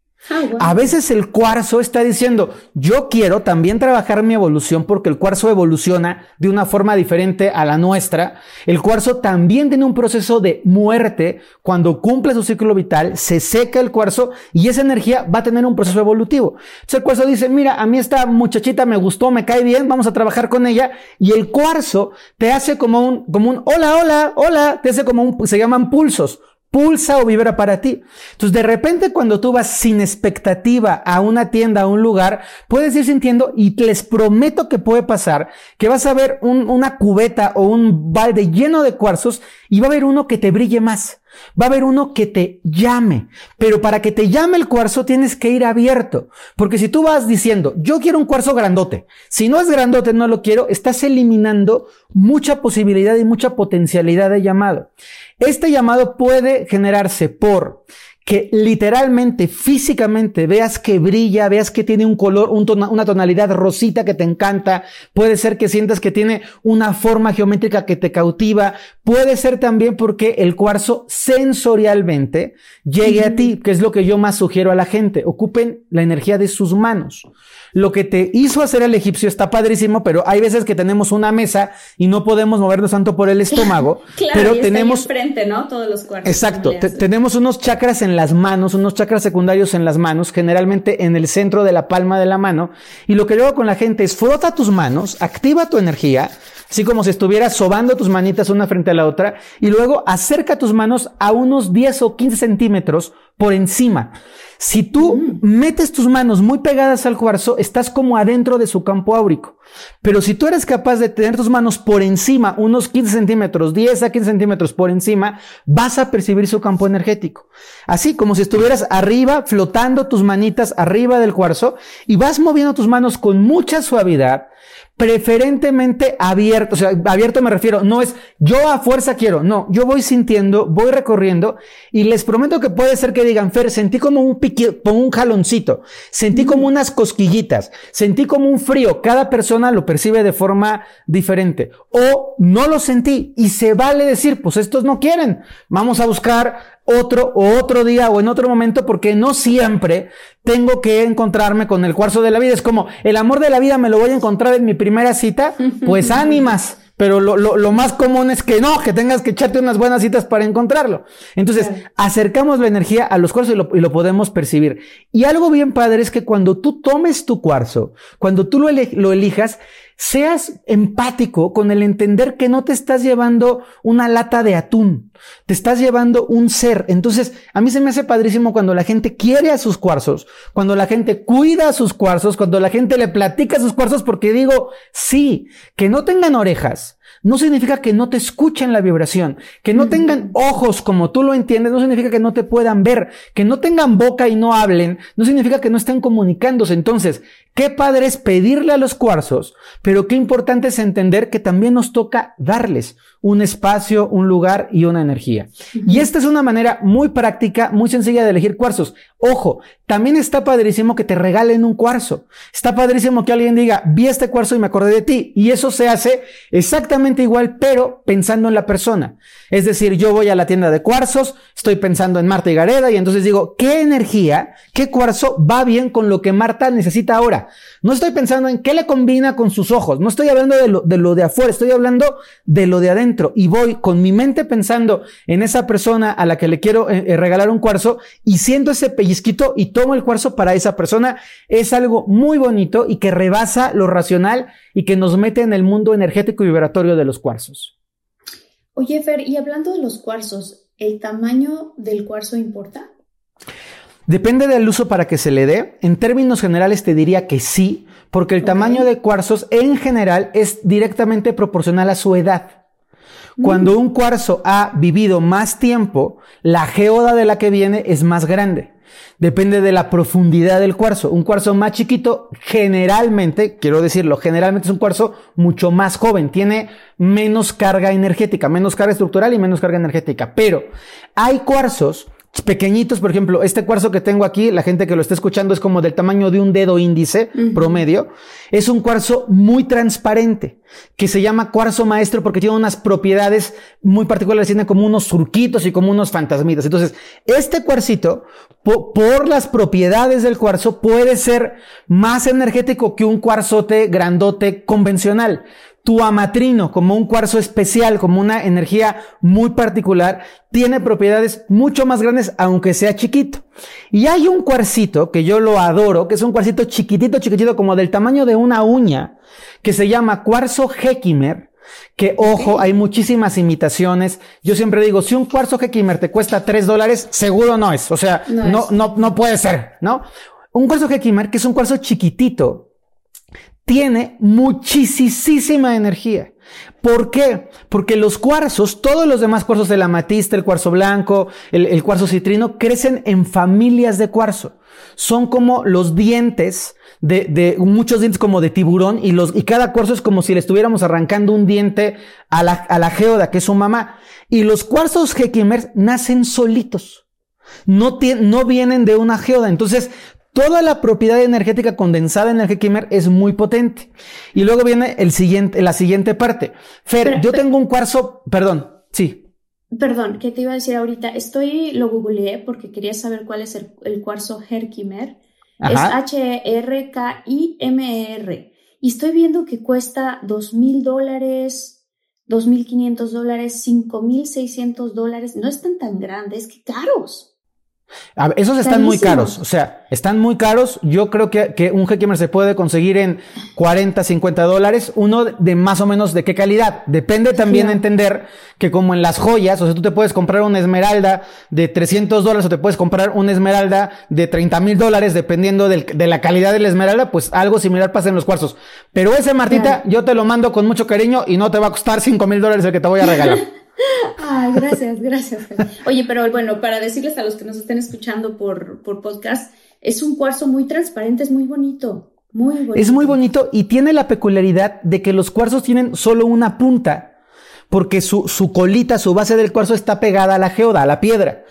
A veces el cuarzo está diciendo, yo quiero también trabajar mi evolución porque el cuarzo evoluciona de una forma diferente a la nuestra. El cuarzo también tiene un proceso de muerte. Cuando cumple su ciclo vital, se seca el cuarzo y esa energía va a tener un proceso evolutivo. Entonces el cuarzo dice, mira, a mí esta muchachita me gustó, me cae bien, vamos a trabajar con ella. Y el cuarzo te hace como un, como un, hola, hola, hola, te hace como un, se llaman pulsos pulsa o vibra para ti. Entonces, de repente, cuando tú vas sin expectativa a una tienda, a un lugar, puedes ir sintiendo y les prometo que puede pasar que vas a ver una cubeta o un balde lleno de cuarzos y va a haber uno que te brille más. Va a haber uno que te llame, pero para que te llame el cuarzo tienes que ir abierto, porque si tú vas diciendo, yo quiero un cuarzo grandote, si no es grandote, no lo quiero, estás eliminando mucha posibilidad y mucha potencialidad de llamado. Este llamado puede generarse por que literalmente, físicamente veas que brilla, veas que tiene un color, una tonalidad rosita que te encanta, puede ser que sientas que tiene una forma geométrica que te cautiva, puede ser también porque el cuarzo sensorialmente llegue a ti, que es lo que yo más sugiero a la gente, ocupen la energía de sus manos. Lo que te hizo hacer el egipcio está padrísimo, pero hay veces que tenemos una mesa y no podemos movernos tanto por el estómago, claro, pero y tenemos enfrente, ¿no? Todos los cuartos. Exacto, te- tenemos unos chakras en las manos, unos chakras secundarios en las manos, generalmente en el centro de la palma de la mano, y lo que yo hago con la gente es frota tus manos, activa tu energía, así como si estuvieras sobando tus manitas una frente a la otra, y luego acerca tus manos a unos 10 o 15 centímetros por encima. Si tú metes tus manos muy pegadas al cuarzo, estás como adentro de su campo áurico. Pero si tú eres capaz de tener tus manos por encima, unos 15 centímetros, 10 a 15 centímetros por encima, vas a percibir su campo energético. Así como si estuvieras arriba, flotando tus manitas arriba del cuarzo y vas moviendo tus manos con mucha suavidad, preferentemente abierto, o sea, abierto me refiero, no es yo a fuerza quiero, no, yo voy sintiendo, voy recorriendo y les prometo que puede ser que digan, Fer, sentí como un pique, como un jaloncito, sentí como unas cosquillitas, sentí como un frío, cada persona lo percibe de forma diferente o no lo sentí y se vale decir, pues estos no quieren, vamos a buscar otro o otro día o en otro momento porque no siempre tengo que encontrarme con el cuarzo de la vida. Es como el amor de la vida me lo voy a encontrar en mi primera cita, pues ánimas. Pero lo, lo, lo más común es que no, que tengas que echarte unas buenas citas para encontrarlo. Entonces, acercamos la energía a los cuarzos y lo, y lo podemos percibir. Y algo bien padre es que cuando tú tomes tu cuarzo, cuando tú lo, ele- lo elijas, seas empático con el entender que no te estás llevando una lata de atún, te estás llevando un ser. Entonces, a mí se me hace padrísimo cuando la gente quiere a sus cuarzos, cuando la gente cuida a sus cuarzos, cuando la gente le platica a sus cuarzos, porque digo, sí, que no tengan orejas. No significa que no te escuchen la vibración, que no tengan ojos como tú lo entiendes, no significa que no te puedan ver, que no tengan boca y no hablen, no significa que no estén comunicándose. Entonces, qué padre es pedirle a los cuarzos, pero qué importante es entender que también nos toca darles un espacio, un lugar y una energía. Y esta es una manera muy práctica, muy sencilla de elegir cuarzos. Ojo, también está padrísimo que te regalen un cuarzo. Está padrísimo que alguien diga, vi este cuarzo y me acordé de ti. Y eso se hace exactamente igual, pero pensando en la persona. Es decir, yo voy a la tienda de cuarzos, estoy pensando en Marta y Gareda y entonces digo, ¿qué energía, qué cuarzo va bien con lo que Marta necesita ahora? No estoy pensando en qué le combina con sus ojos, no estoy hablando de lo de, afuera, estoy hablando de lo de adentro y voy con mi mente pensando en esa persona a la que le quiero eh, eh, regalar un cuarzo y siento ese pellizquito y tomo el cuarzo para esa persona. Es algo muy bonito y que rebasa lo racional y que nos mete en el mundo energético y vibratorio de los cuarzos. Oye, Fer, y hablando de los cuarzos, ¿el tamaño del cuarzo importa? Depende del uso para que se le dé. En términos generales te diría que sí, porque el tamaño de cuarzos en general es directamente proporcional a su edad. Cuando un cuarzo ha vivido más tiempo, la geoda de la que viene es más grande. Depende de la profundidad del cuarzo. Un cuarzo más chiquito, generalmente, quiero decirlo, generalmente es un cuarzo mucho más joven. Tiene menos carga energética, menos carga estructural y menos carga energética. Pero hay cuarzos pequeñitos, por ejemplo, este cuarzo que tengo aquí, la gente que lo está escuchando es como del tamaño de un dedo índice promedio. Es un cuarzo muy transparente que se llama cuarzo maestro porque tiene unas propiedades muy particulares, tiene como unos surquitos y como unos fantasmitas. Entonces, este cuarcito, po- por las propiedades del cuarzo, puede ser más energético que un cuarzote grandote convencional. Tu amatrino, como un cuarzo especial, como una energía muy particular, tiene propiedades mucho más grandes, aunque sea chiquito. Y hay un cuarcito que yo lo adoro, que es un cuarcito chiquitito, chiquitito, como del tamaño de una uña, que se llama cuarzo Hekimer. Que ojo, hay muchísimas imitaciones. Yo siempre digo, si un cuarzo Hekimer te cuesta 3 dólares, seguro no es. O sea, No no, no, no puede ser, ¿no? Un cuarzo Hekimer, que es un cuarzo chiquitito, tiene muchísima energía. ¿Por qué? Porque los cuarzos, todos los demás cuarzos, el amatista, el cuarzo blanco, el, cuarzo citrino, crecen en familias de cuarzo. Son como los dientes de, de muchos dientes como de tiburón y los, y cada cuarzo es como si le estuviéramos arrancando un diente a la, a la geoda, que es su mamá. Y los cuarzos Hekimer nacen solitos. No, no vienen de una geoda. Entonces, toda la propiedad energética condensada en el Hekimer es muy potente. Y luego viene el siguiente, la siguiente parte. Fer, yo tengo un cuarzo, perdón, sí. Perdón, ¿qué te iba a decir ahorita? Estoy, lo googleé porque quería saber cuál es el, cuarzo Herkimer. Es H-E-R-K-I-M-E-R. Y estoy viendo que cuesta dos mil dólares, dos mil quinientos dólares, cinco mil seiscientos dólares. No están tan grandes, que caros esos están muy caros, o sea, están muy caros. Yo creo que, un Hekimer se puede conseguir en 40, 50 dólares. Uno de más o menos de qué calidad. Depende también entender que como en las joyas, o sea, tú te puedes comprar una esmeralda de 300 dólares o te puedes comprar una esmeralda de 30 mil dólares, dependiendo de la calidad de la esmeralda, pues algo similar pasa en los cuarzos. Pero ese, Martita, yo te lo mando con mucho cariño y no te va a costar 5 mil dólares el que te voy a regalar. Ay, gracias, gracias. Oye, pero bueno, para decirles a los que nos estén escuchando por, por podcast, es un cuarzo muy transparente, es muy bonito, muy bonito. Es muy bonito y tiene la peculiaridad de que los cuarzos tienen solo una punta, porque su, su colita, su base del cuarzo está pegada a la geoda, a la piedra.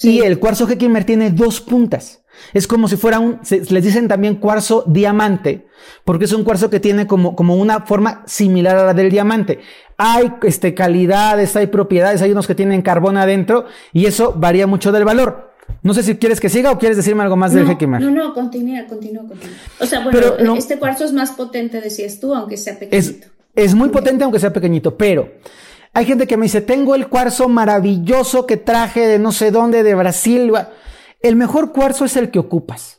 Y el cuarzo Hekimer tiene dos puntas. Es como si fuera un, les dicen también cuarzo diamante, porque es un cuarzo que tiene como, como una forma similar a la del diamante. Hay este, calidades, hay propiedades, hay unos que tienen carbón adentro y eso varía mucho del valor. No sé si quieres que siga o quieres decirme algo más del Hekimer. No, no, continúa, continúa, continúa. O sea, bueno, este cuarzo es más potente, decías tú, aunque sea pequeñito. Es, es muy potente, aunque sea pequeñito, pero hay gente que me dice, tengo el cuarzo maravilloso que traje de no sé dónde, de Brasil. El mejor cuarzo es el que ocupas.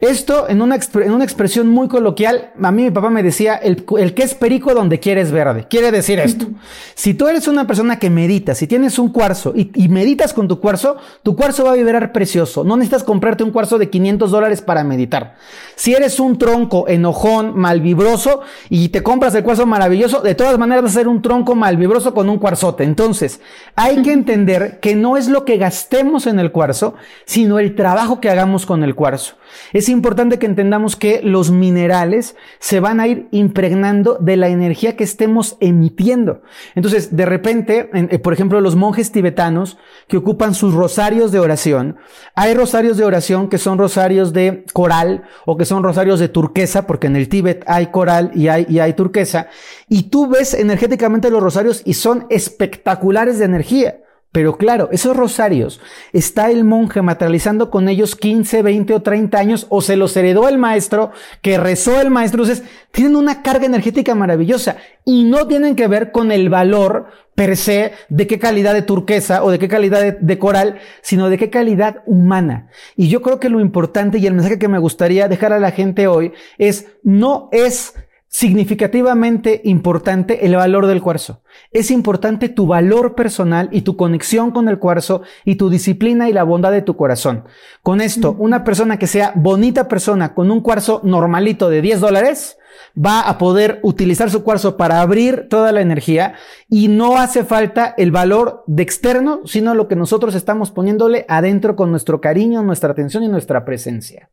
Esto, en una, en una expresión muy coloquial, a mí mi papá me decía, el, que es perico donde quieres verde. Quiere decir esto. Si tú eres una persona que medita, si tienes un cuarzo y, y, meditas con tu cuarzo, tu cuarzo va a vibrar precioso. No necesitas comprarte un cuarzo de 500 dólares para meditar. Si eres un tronco enojón, malvibroso y te compras el cuarzo maravilloso, de todas maneras vas a ser un tronco malvibroso con un cuarzote. Entonces, hay que entender que no es lo que gastemos en el cuarzo, sino el trabajo que hagamos con el cuarzo. Es importante que entendamos que los minerales se van a ir impregnando de la energía que estemos emitiendo. Entonces, de repente, eh, por ejemplo, los monjes tibetanos que ocupan sus rosarios de oración, hay rosarios de oración que son rosarios de coral o que son rosarios de turquesa, porque en el Tíbet hay coral y hay, y hay turquesa, y tú ves energéticamente los rosarios y son espectaculares de energía. Pero claro, esos rosarios, está el monje materializando con ellos 15, 20 o 30 años, o se los heredó el maestro, que rezó el maestro. Entonces, tienen una carga energética maravillosa y no tienen que ver con el valor per se de qué calidad de turquesa o de qué calidad de, de coral, sino de qué calidad humana. Y yo creo que lo importante y el mensaje que me gustaría dejar a la gente hoy es, no es significativamente importante el valor del cuarzo. Es importante tu valor personal y tu conexión con el cuarzo y tu disciplina y la bondad de tu corazón. Con esto, una persona que sea bonita persona con un cuarzo normalito de 10 dólares va a poder utilizar su cuarzo para abrir toda la energía y no hace falta el valor de externo, sino lo que nosotros estamos poniéndole adentro con nuestro cariño, nuestra atención y nuestra presencia.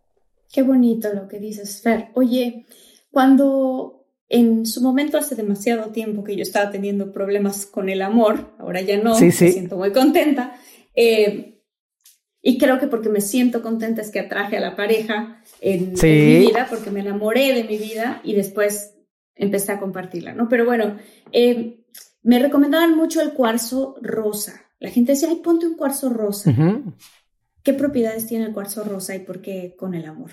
Qué bonito lo que dices, Fer. Oye, cuando en su momento hace demasiado tiempo que yo estaba teniendo problemas con el amor, ahora ya no, me siento muy contenta. Eh, y creo que porque me siento contenta es que atraje a la pareja en, mi vida, porque me enamoré de mi vida y después empecé a compartirla, ¿no? Pero bueno, eh, me recomendaban mucho el cuarzo rosa. La gente decía, ay, ponte un cuarzo rosa. ¿Qué propiedades tiene el cuarzo rosa y por qué con el amor?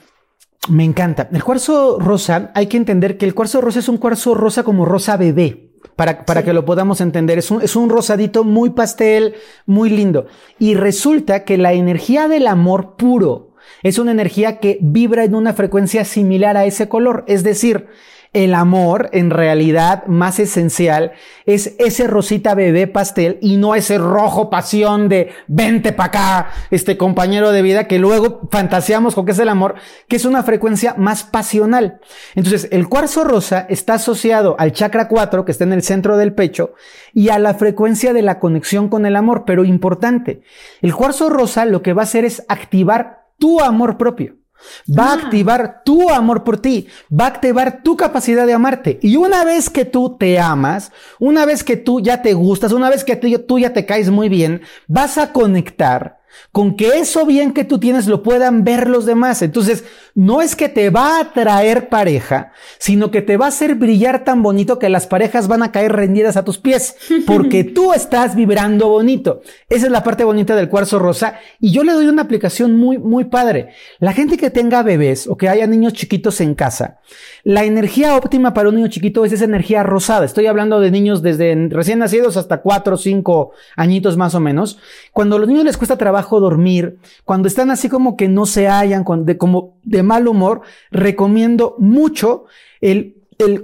Me encanta. El cuarzo rosa, hay que entender que el cuarzo rosa es un cuarzo rosa como rosa bebé. Para, para que lo podamos entender, es un, es un rosadito muy pastel, muy lindo. Y resulta que la energía del amor puro es una energía que vibra en una frecuencia similar a ese color. Es decir, el amor, en realidad, más esencial, es ese rosita bebé pastel y no ese rojo pasión de vente para acá, este compañero de vida que luego fantaseamos con que es el amor, que es una frecuencia más pasional. Entonces, el cuarzo rosa está asociado al chakra 4, que está en el centro del pecho, y a la frecuencia de la conexión con el amor, pero importante, el cuarzo rosa lo que va a hacer es activar tu amor propio. Va a ah. activar tu amor por ti, va a activar tu capacidad de amarte. Y una vez que tú te amas, una vez que tú ya te gustas, una vez que tú ya te caes muy bien, vas a conectar con que eso bien que tú tienes lo puedan ver los demás. Entonces, no es que te va a traer pareja, sino que te va a hacer brillar tan bonito que las parejas van a caer rendidas a tus pies, porque tú estás vibrando bonito. Esa es la parte bonita del cuarzo rosa y yo le doy una aplicación muy, muy padre. La gente que tenga bebés o que haya niños chiquitos en casa, la energía óptima para un niño chiquito es esa energía rosada. Estoy hablando de niños desde recién nacidos hasta cuatro o cinco añitos más o menos. Cuando a los niños les cuesta trabajo dormir, cuando están así como que no se hallan, como de mal humor, recomiendo mucho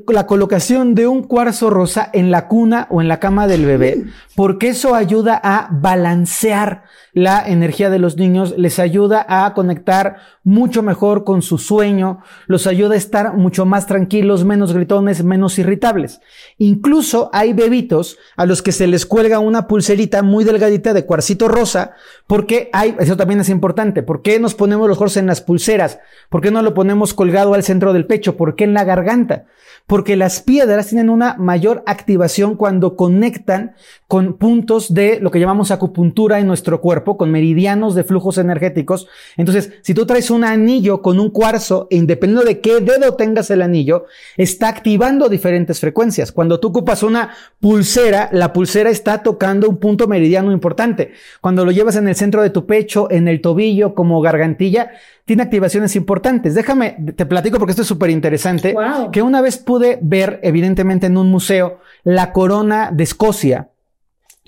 la colocación de un cuarzo rosa en la cuna o en la cama del bebé, porque eso ayuda a balancear la energía de los niños, les ayuda a conectar mucho mejor con su sueño, los ayuda a estar mucho más tranquilos, menos gritones, menos irritables. Incluso hay bebitos a los que se les cuelga una pulserita muy delgadita de cuarcito rosa, porque hay, eso también es importante, ¿por qué nos ponemos los ojos en las pulseras? ¿Por qué no lo ponemos colgado al centro del pecho? ¿Por qué en la garganta? Porque las piedras tienen una mayor activación cuando conectan con puntos de lo que llamamos acupuntura en nuestro cuerpo, con meridianos de flujos energéticos. Entonces, si tú traes un anillo con un cuarzo, e independiendo de qué dedo tengas el anillo, está activando diferentes frecuencias. Cuando tú ocupas una pulsera, la pulsera está tocando un punto meridiano importante. Cuando lo llevas en el centro de tu pecho, en el tobillo, como gargantilla, tiene activaciones importantes. Déjame, te platico porque esto es súper interesante, que una vez pude ver, evidentemente en un museo, la corona de Escocia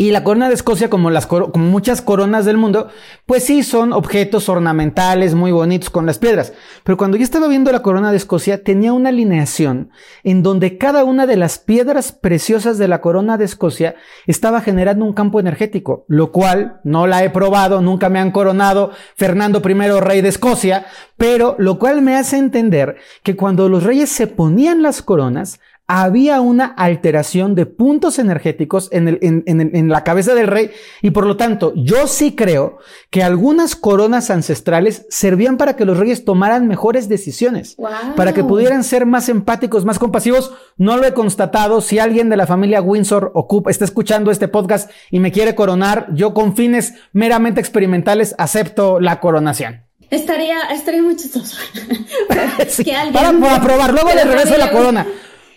y la corona de Escocia, como, como muchas coronas del mundo, pues sí son objetos ornamentales muy bonitos con las piedras. Pero cuando yo estaba viendo la corona de Escocia, tenía una alineación en donde cada una de las piedras preciosas de la corona de Escocia estaba generando un campo energético, lo cual no la he probado, nunca me han coronado Fernando I, rey de Escocia, pero lo cual me hace entender que cuando los reyes se ponían las coronas, había una alteración de puntos energéticos en, el, en, en, en, la cabeza del rey y por lo tanto yo sí creo que algunas coronas ancestrales servían para que los reyes tomaran mejores decisiones, para que pudieran ser más empáticos, más compasivos. No lo he constatado. Si alguien de la familia Windsor ocupa, está escuchando este podcast y me quiere coronar, yo con fines meramente experimentales acepto la coronación. Estaría, estaría muy chistoso. que alguien para, para probar, luego le regreso la corona.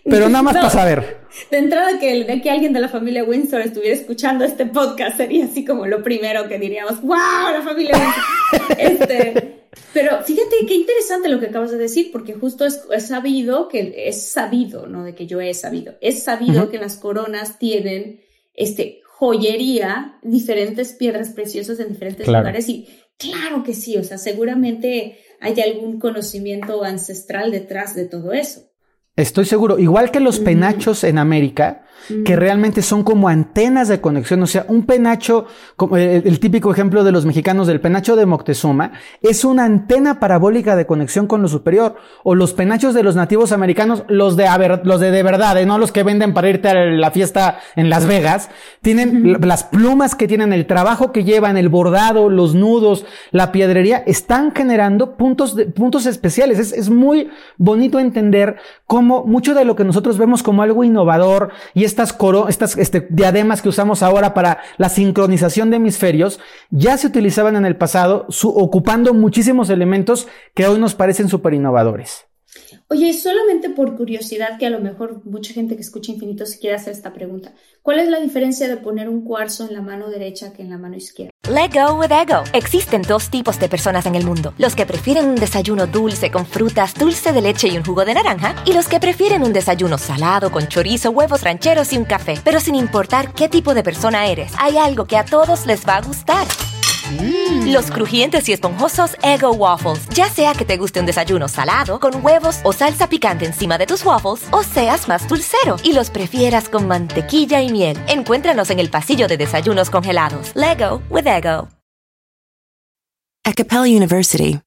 Pero nada más para saber. De entrada, que, de que alguien de la familia Windsor estuviera escuchando este podcast sería así como lo primero que diríamos, ¡Wow! La familia Windsor. este, pero fíjate qué interesante lo que acabas de decir, porque justo es, sabido que es sabido, no de que yo he sabido, es sabido que las coronas tienen este, joyería, diferentes piedras preciosas en diferentes lugares y claro que sí, o sea, seguramente hay algún conocimiento ancestral detrás de todo eso. Estoy seguro, igual que los penachos en América, que realmente son como antenas de conexión. O sea, un penacho, como el, típico ejemplo de los mexicanos del penacho de Moctezuma, es una antena parabólica de conexión con lo superior. O los penachos de los nativos americanos, los de, los de de verdad, ¿eh? no los que venden para irte a la fiesta en Las Vegas, tienen las plumas que tienen, el trabajo que llevan, el bordado, los nudos, la piedrería, están generando puntos, de, puntos especiales. Es, es muy bonito entender cómo mucho de lo que nosotros vemos como algo innovador y es estas, coro, estas este, diademas que usamos ahora para la sincronización de hemisferios ya se utilizaban en el pasado, ocupando muchísimos elementos que hoy nos parecen súper innovadores. Oye, solamente por curiosidad, que a lo mejor mucha gente que escucha Infinito se quiere hacer esta pregunta. ¿Cuál es la diferencia de poner un cuarzo en la mano derecha que en la mano izquierda? Let go with ego. Existen dos tipos de personas en el mundo: los que prefieren un desayuno dulce con frutas, dulce de leche y un jugo de naranja, y los que prefieren un desayuno salado con chorizo, huevos rancheros y un café. Pero sin importar qué tipo de persona eres, hay algo que a todos les va a gustar. Mm. Los crujientes y esponjosos Ego Waffles. Ya sea que te guste un desayuno salado, con huevos o salsa picante encima de tus waffles, o seas más dulcero y los prefieras con mantequilla y miel. Encuéntranos en el pasillo de desayunos congelados. Lego with Ego. At Capella University,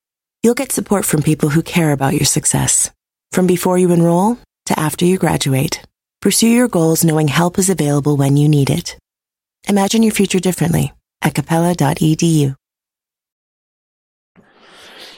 you'll get support from people who care about your success. From before you enroll to after you graduate, pursue your goals knowing help is available when you need it. Imagine your future differently acapella.edu.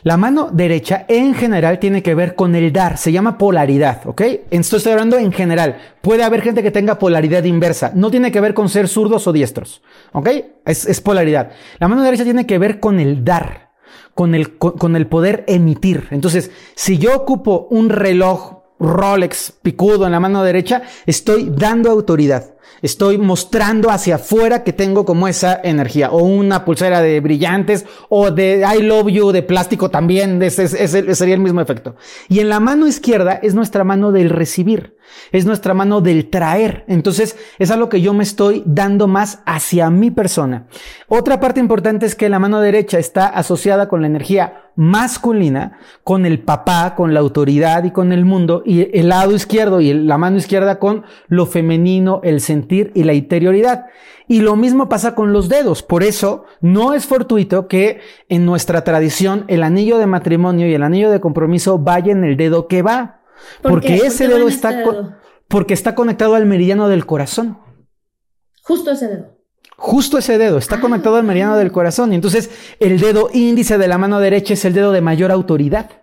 La mano derecha en general tiene que ver con el dar, se llama polaridad, ¿ok? Esto estoy hablando en general. Puede haber gente que tenga polaridad inversa, no tiene que ver con ser zurdos o diestros, ¿ok? Es, polaridad. La mano derecha tiene que ver con el dar, con el, con el poder emitir. Entonces, si yo ocupo un reloj Rolex picudo en la mano derecha, estoy dando autoridad. Estoy mostrando hacia afuera que tengo como esa energía. O una pulsera de brillantes o de I love you de plástico también. Ese, sería el mismo efecto. Y en la mano izquierda es nuestra mano del recibir. Es nuestra mano del traer. Entonces es algo que yo me estoy dando más hacia mi persona. Otra parte importante es que la mano derecha está asociada con la energía masculina, con el papá, con la autoridad y con el mundo, y el lado izquierdo y la mano izquierda con lo femenino, el sentir y la interioridad. Y lo mismo pasa con los dedos. Por eso no es fortuito que en nuestra tradición el anillo de matrimonio y el anillo de compromiso vaya en el dedo que va. porque ese dedo está porque está conectado al meridiano del corazón. Justo ese dedo. Justo ese dedo está ah. conectado al meridiano del corazón y entonces el dedo índice de la mano derecha es el dedo de mayor autoridad.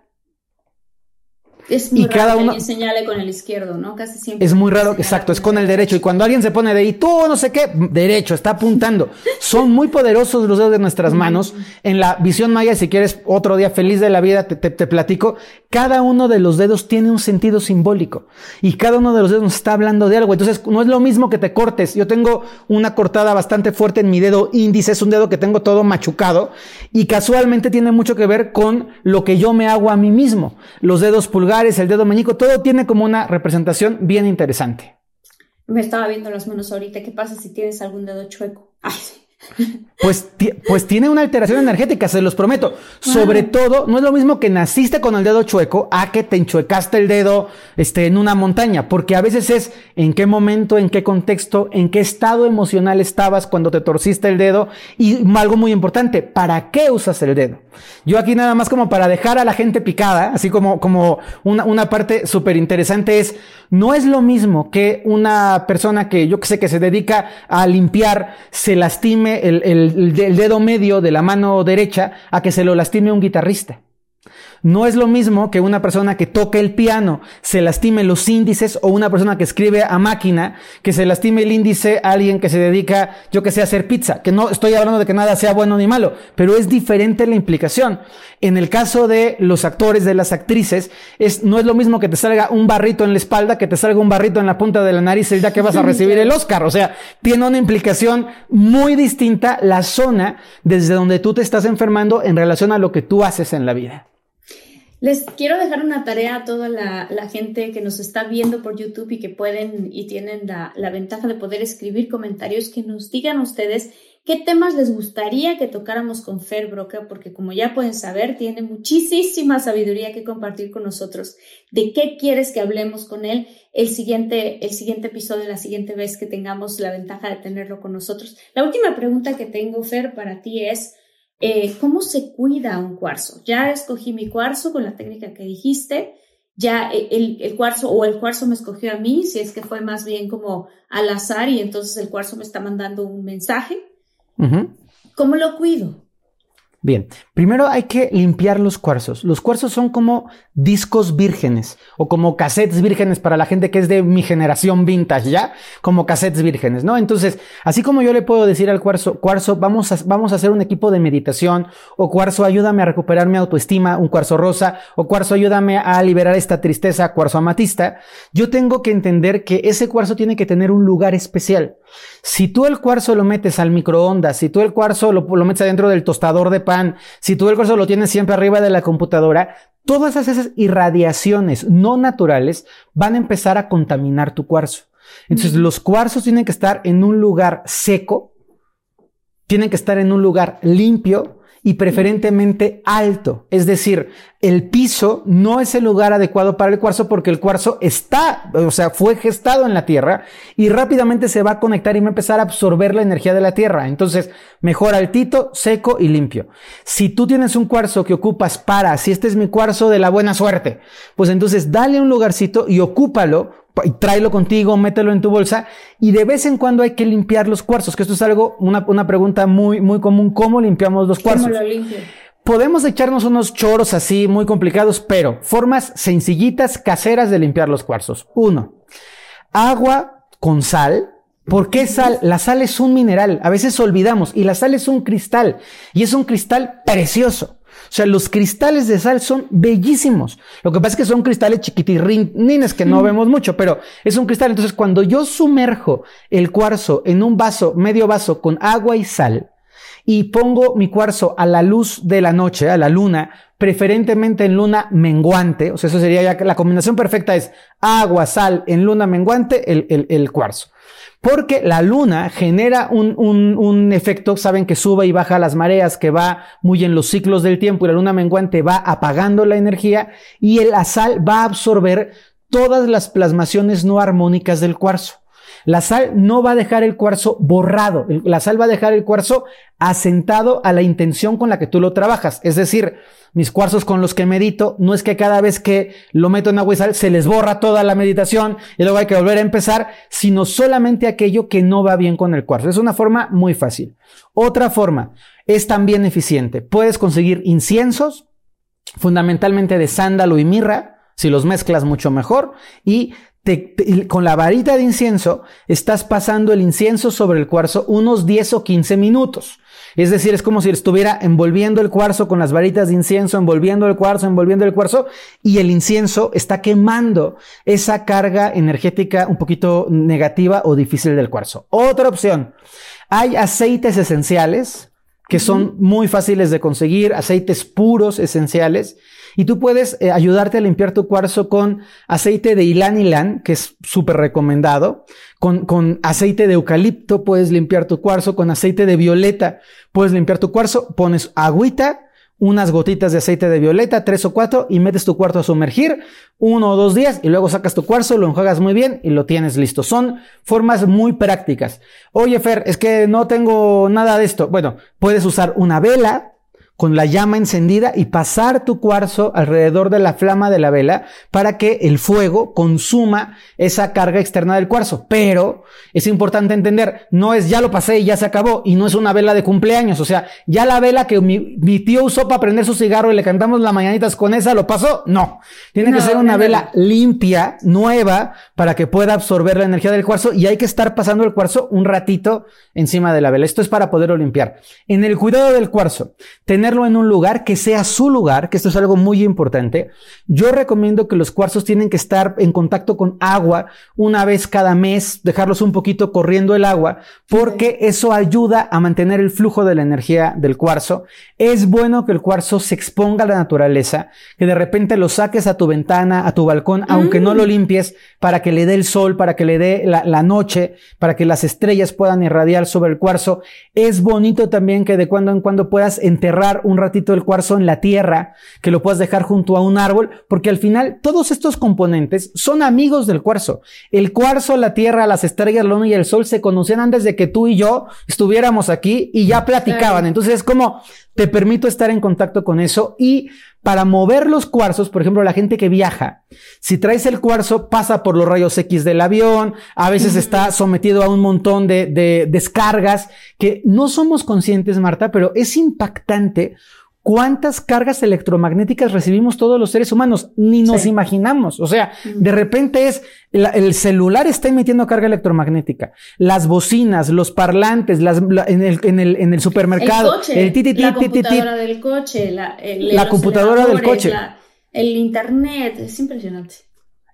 Es muy y raro cada uno señale con el izquierdo, ¿no? Casi siempre. Es muy raro, exacto, es con el derecho. Y cuando alguien se pone de ahí, tú no sé qué, derecho, está apuntando. Son muy poderosos los dedos de nuestras manos. En la visión maya, si quieres otro día feliz de la vida, te, te, platico. Cada uno de los dedos tiene un sentido simbólico. Y cada uno de los dedos nos está hablando de algo. Entonces, no es lo mismo que te cortes. Yo tengo una cortada bastante fuerte en mi dedo índice, es un dedo que tengo todo machucado. Y casualmente tiene mucho que ver con lo que yo me hago a mí mismo. Los dedos pulgares el dedo meñico, todo tiene como una representación bien interesante. Me estaba viendo las manos ahorita. ¿Qué pasa si tienes algún dedo chueco? Ay, pues, pues tiene una alteración energética, se los prometo. Sobre todo, no es lo mismo que naciste con el dedo chueco a que te enchuecaste el dedo este, en una montaña, porque a veces es en qué momento, en qué contexto, en qué estado emocional estabas cuando te torciste el dedo y algo muy importante, ¿para qué usas el dedo? Yo aquí nada más como para dejar a la gente picada, así como, como una, una parte súper interesante es, no es lo mismo que una persona que yo que sé que se dedica a limpiar se lastime el, el, el dedo medio de la mano derecha a que se lo lastime un guitarrista. No es lo mismo que una persona que toque el piano se lastime los índices o una persona que escribe a máquina que se lastime el índice a alguien que se dedica, yo que sé, a hacer pizza. Que no estoy hablando de que nada sea bueno ni malo, pero es diferente la implicación. En el caso de los actores, de las actrices, es, no es lo mismo que te salga un barrito en la espalda que te salga un barrito en la punta de la nariz el día que vas a recibir el Oscar. O sea, tiene una implicación muy distinta la zona desde donde tú te estás enfermando en relación a lo que tú haces en la vida. Les quiero dejar una tarea a toda la, gente que nos está viendo por YouTube y que pueden y tienen la, la, ventaja de poder escribir comentarios que nos digan ustedes qué temas les gustaría que tocáramos con Fer Broca, porque como ya pueden saber, tiene muchísima sabiduría que compartir con nosotros. ¿De qué quieres que hablemos con él el siguiente, el siguiente episodio, la siguiente vez que tengamos la ventaja de tenerlo con nosotros? La última pregunta que tengo, Fer, para ti es... Eh, ¿Cómo se cuida un cuarzo? Ya escogí mi cuarzo con la técnica que dijiste, ya eh, el, cuarzo o el cuarzo me escogió a mí, si es que fue más bien como al azar y entonces el cuarzo me está mandando un mensaje. ¿Cómo lo cuido? Bien, primero hay que limpiar los cuarzos. Los cuarzos son como discos vírgenes o como cassettes vírgenes para la gente que es de mi generación vintage, ¿ya? Como cassettes vírgenes, ¿no? Entonces, así como yo le puedo decir al cuarzo, cuarzo, vamos a, vamos a hacer un equipo de meditación o cuarzo, ayúdame a recuperar mi autoestima, un cuarzo rosa o cuarzo, ayúdame a liberar esta tristeza, cuarzo amatista, yo tengo que entender que ese cuarzo tiene que tener un lugar especial. Si tú el cuarzo lo metes al microondas, si tú el cuarzo lo, metes adentro del tostador de pan, si tú el cuarzo lo tienes siempre arriba de la computadora, todas esas irradiaciones no naturales van a empezar a contaminar tu cuarzo. Entonces, los cuarzos tienen que estar en un lugar seco, tienen que estar en un lugar limpio, y preferentemente alto. Es decir, el piso no es el lugar adecuado para el cuarzo porque el cuarzo está, o sea, fue gestado en la tierra y rápidamente se va a conectar y va a empezar a absorber la energía de la tierra. Entonces, mejor altito, seco y limpio. Si tú tienes un cuarzo que ocupas para, si este es mi cuarzo de la buena suerte, pues entonces dale un lugarcito y ocúpalo tráelo contigo, mételo en tu bolsa y de vez en cuando hay que limpiar los cuarzos, que esto es algo, una, una pregunta muy, muy común, ¿cómo limpiamos los cuarzos? ¿Cómo lo limpio? podemos echarnos unos choros así muy complicados, pero formas sencillitas, caseras de limpiar los cuarzos. Uno, agua con sal. ¿Por qué sal? La sal es un mineral, a veces olvidamos, y la sal es un cristal, y es un cristal precioso. O sea, los cristales de sal son bellísimos. Lo que pasa es que son cristales chiquitirrines que no vemos mucho, pero es un cristal. Entonces, cuando yo sumerjo el cuarzo en un vaso, medio vaso con agua y sal, y pongo mi cuarzo a la luz de la noche, a la luna, preferentemente en luna menguante, o sea, eso sería ya la combinación perfecta es agua, sal en luna menguante, el, el, cuarzo. Porque la luna genera un, un, un, efecto, saben que sube y baja las mareas, que va muy en los ciclos del tiempo y la luna menguante va apagando la energía y la sal va a absorber todas las plasmaciones no armónicas del cuarzo. La sal no va a dejar el cuarzo borrado, la sal va a dejar el cuarzo asentado a la intención con la que tú lo trabajas. Es decir, mis cuarzos con los que medito, no es que cada vez que lo meto en agua y sal se les borra toda la meditación y luego hay que volver a empezar, sino solamente aquello que no va bien con el cuarzo. Es una forma muy fácil. Otra forma es también eficiente. Puedes conseguir inciensos, fundamentalmente de sándalo y mirra, si los mezclas mucho mejor, y con la varita de incienso estás pasando el incienso sobre el cuarzo unos 10 o 15 minutos. Es decir, es como si estuviera envolviendo el cuarzo con las varitas de incienso, envolviendo el cuarzo, envolviendo el cuarzo, y el incienso está quemando esa carga energética un poquito negativa o difícil del cuarzo. Otra opción, hay aceites esenciales que son muy fáciles de conseguir, aceites puros esenciales, y tú puedes eh, ayudarte a limpiar tu cuarzo con aceite de Ilan Ilan, que es súper recomendado. Con, con aceite de eucalipto puedes limpiar tu cuarzo. Con aceite de violeta puedes limpiar tu cuarzo. Pones agüita, unas gotitas de aceite de violeta, tres o cuatro, y metes tu cuarzo a sumergir uno o dos días y luego sacas tu cuarzo, lo enjuagas muy bien y lo tienes listo. Son formas muy prácticas. Oye, Fer, es que no tengo nada de esto. Bueno, puedes usar una vela, con la llama encendida y pasar tu cuarzo alrededor de la flama de la vela para que el fuego consuma esa carga externa del cuarzo. Pero es importante entender, no es ya lo pasé y ya se acabó y no es una vela de cumpleaños. O sea, ya la vela que mi, tío usó para prender su cigarro y le cantamos las mañanitas con esa, ¿lo pasó? No. Tiene que ser una vela limpia, nueva, para que pueda absorber la energía del cuarzo y hay que estar pasando el cuarzo un ratito encima de la vela. Esto es para poderlo limpiar. En el cuidado del cuarzo, tener en un lugar que sea su lugar, que esto es algo muy importante. Yo recomiendo que los cuarzos tienen que estar en contacto con agua una vez cada mes, dejarlos un poquito corriendo el agua, porque eso ayuda a mantener el flujo de la energía del cuarzo. Es bueno que el cuarzo se exponga a la naturaleza, que de repente lo saques a tu ventana, a tu balcón, aunque no lo mm. limpies, para que le dé el sol, para que le dé la, la noche, para que las estrellas puedan irradiar sobre el cuarzo. Es bonito también que de cuando en cuando puedas enterrar un ratito el cuarzo en la tierra, que lo puedas dejar junto a un árbol, porque al final todos estos componentes son amigos del cuarzo. El cuarzo, la tierra, las estrellas, la luna y el sol se conocían antes de que tú y yo estuviéramos aquí y ya platicaban. Entonces es como te permito estar en contacto con eso y para mover los cuarzos, por ejemplo, la gente que viaja, si traes el cuarzo, pasa por los rayos X del avión, a veces está sometido a un montón de, de descargas que no somos conscientes, Marta, pero es impactante ¿Cuántas cargas electromagnéticas recibimos todos los seres humanos? Ni nos imaginamos. O sea, de repente es, el celular está emitiendo carga electromagnética. Las bocinas, los parlantes, las, en, el, en, el, en el supermercado. El coche, el la computadora del coche. La, la computadora del coche. el internet. Es impresionante.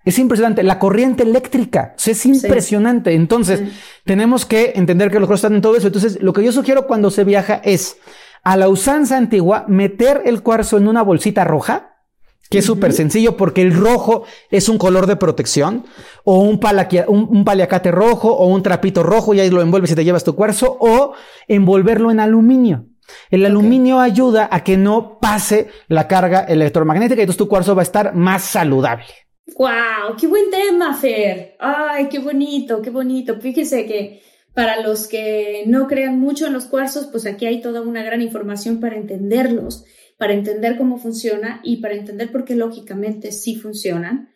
Es impresionante. La corriente eléctrica. es impresionante. Entonces, tenemos que entender que los cosas están en todo eso. Entonces, lo que yo sugiero cuando se viaja es a la usanza antigua meter el cuarzo en una bolsita roja, que es súper sencillo porque el rojo es un color de protección, o un, un, paliacate rojo, o un trapito rojo, y ahí lo envuelves y te llevas tu cuarzo, o envolverlo en aluminio. El aluminio ayuda a que no pase la carga electromagnética y entonces tu cuarzo va a estar más saludable. ¡Wow! ¡Qué buen tema, Fer! ¡Ay, qué bonito, qué bonito! Fíjese que para los que no crean mucho en los cuarzos, pues aquí hay toda una gran información para entenderlos, para entender cómo funciona y para entender por qué lógicamente sí funcionan.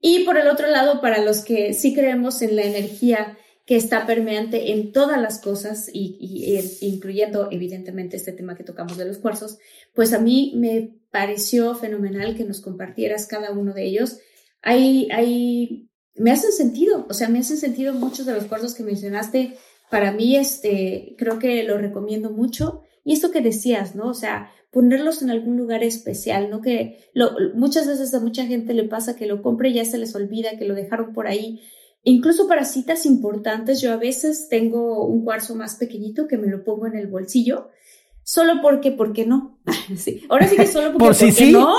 Y por el otro lado, para los que sí creemos en la energía que está permeante en todas las cosas y, incluyendo evidentemente este tema que tocamos de los cuarzos, pues a mí me pareció fenomenal que nos compartieras cada uno de ellos. Hay, hay, me hacen sentido, o sea, me hacen sentido muchos de los cuarzos que mencionaste. Para mí, este, creo que lo recomiendo mucho. Y esto que decías, ¿no? O sea, ponerlos en algún lugar especial, ¿no? Que lo, muchas veces a mucha gente le pasa que lo compre y ya se les olvida, que lo dejaron por ahí. Incluso para citas importantes, yo a veces tengo un cuarzo más pequeñito que me lo pongo en el bolsillo, solo porque, ¿por qué no? sí. Ahora sí que solo porque, por si sí. no.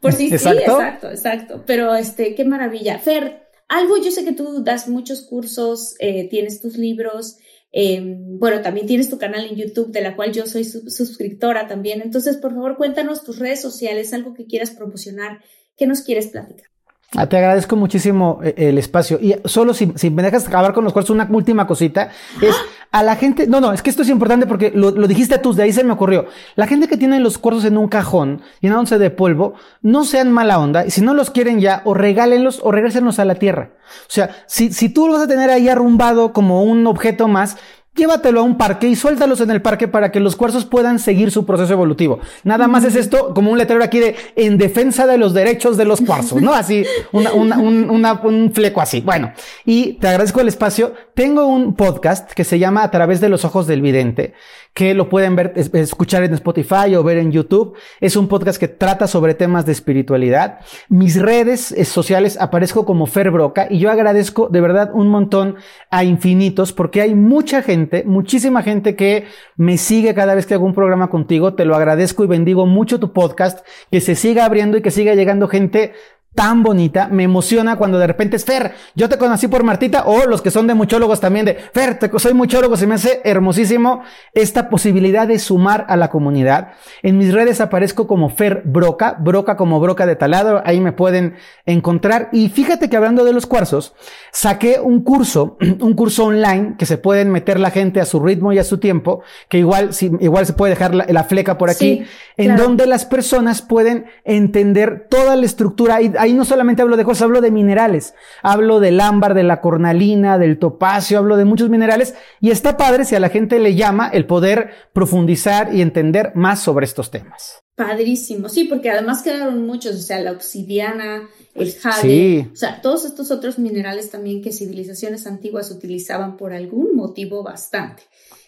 Por si sí, exacto, exacto. Pero este, qué maravilla. Fer, algo, yo sé que tú das muchos cursos, eh, tienes tus libros, Em, bueno, también tienes tu canal en YouTube, de la cual yo soy suscriptora también. Entonces, por favor, cuéntanos tus redes sociales, algo que quieras promocionar, ¿qué nos quieres platicar? Ah, te agradezco muchísimo eh, el espacio. Y solo si, me dejas acabar con los cuartos, una última cosita es a la gente. No, no, es que esto es importante porque lo, lo, dijiste tú, de ahí se me ocurrió. La gente que tiene los cuartos en un cajón, llenándose de polvo, no sean mala onda. Y si no los quieren ya, o regálenlos o regrésenlos a la tierra. O sea, si, si tú lo vas a tener ahí arrumbado como un objeto más, llévatelo a un parque y suéltalos en el parque para que los cuarzos puedan seguir su proceso evolutivo. Nada más es esto como un letrero aquí de en defensa de los derechos de los cuarzos, ¿no? Así, una, una, un, un fleco así. Bueno, y te agradezco el espacio. Tengo un podcast que se llama A través de los ojos del vidente, que lo pueden ver, escuchar en Spotify o ver en YouTube. Es un podcast que trata sobre temas de espiritualidad. Mis redes eh, sociales aparezco como Fer Broca y yo agradezco de verdad un montón a infinitos porque hay mucha gente, muchísima gente que me sigue cada vez que hago un programa contigo. Te lo agradezco y bendigo mucho tu podcast, que se siga abriendo y que siga llegando gente tan bonita, me emociona cuando de repente es Fer, yo te conocí por Martita, o los que son de muchólogos también de Fer, te, soy muchólogo, se me hace hermosísimo esta posibilidad de sumar a la comunidad. En mis redes aparezco como Fer Broca, Broca como Broca de Talado, ahí me pueden encontrar. Y fíjate que hablando de los cuarzos, saqué un curso, un curso online que se pueden meter la gente a su ritmo y a su tiempo, que igual, si, igual se puede dejar la, fleca por aquí, en donde las personas pueden entender toda la estructura. Ahí no solamente hablo de cosas, hablo de minerales. Hablo del ámbar, de la cornalina, del topacio, hablo de muchos minerales. Y está padre si a la gente le llama el poder profundizar y entender más sobre estos temas. Padrísimo, sí, porque además quedaron muchos, o sea, la obsidiana, el jade, o sea, todos estos otros minerales también que civilizaciones antiguas utilizaban por algún motivo bastante.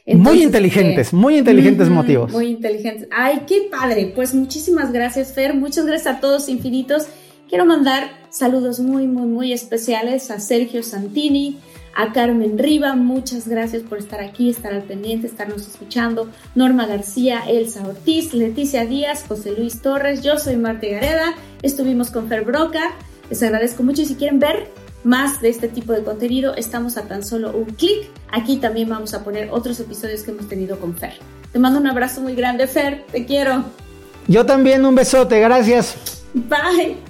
muy inteligentes, muy inteligentes motivos. Muy inteligentes. Ay, qué padre. Pues muchísimas gracias, Fer. Muchas gracias a todos infinitos. Quiero mandar saludos muy, muy, muy especiales a Sergio Santini, a Carmen Riva, muchas gracias por estar aquí, estar al pendiente, estarnos escuchando. Norma García, Elsa Ortiz, Leticia Díaz, José Luis Torres, yo soy Marta Gareda, estuvimos con Fer Broca, les agradezco mucho y si quieren ver más de este tipo de contenido, estamos a tan solo un clic. Aquí también vamos a poner otros episodios que hemos tenido con Fer. Te mando un abrazo muy grande, Fer, te quiero. Yo también un besote, gracias. Bye.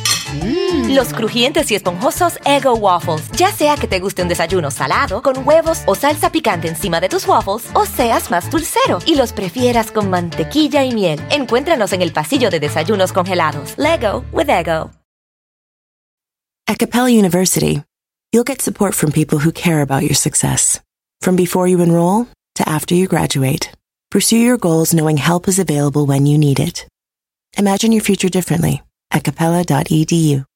Mm. Los crujientes y esponjosos Ego Waffles. Ya sea que te guste un desayuno salado, con huevos o salsa picante encima de tus waffles, o seas más dulcero y los prefieras con mantequilla y miel. Encuéntranos en el pasillo de desayunos congelados. Lego with Ego. At Capella University, you'll get support from people who care about your success. From before you enroll to after you graduate, pursue your goals knowing help is available when you need it. Imagine your future differently at capella.edu.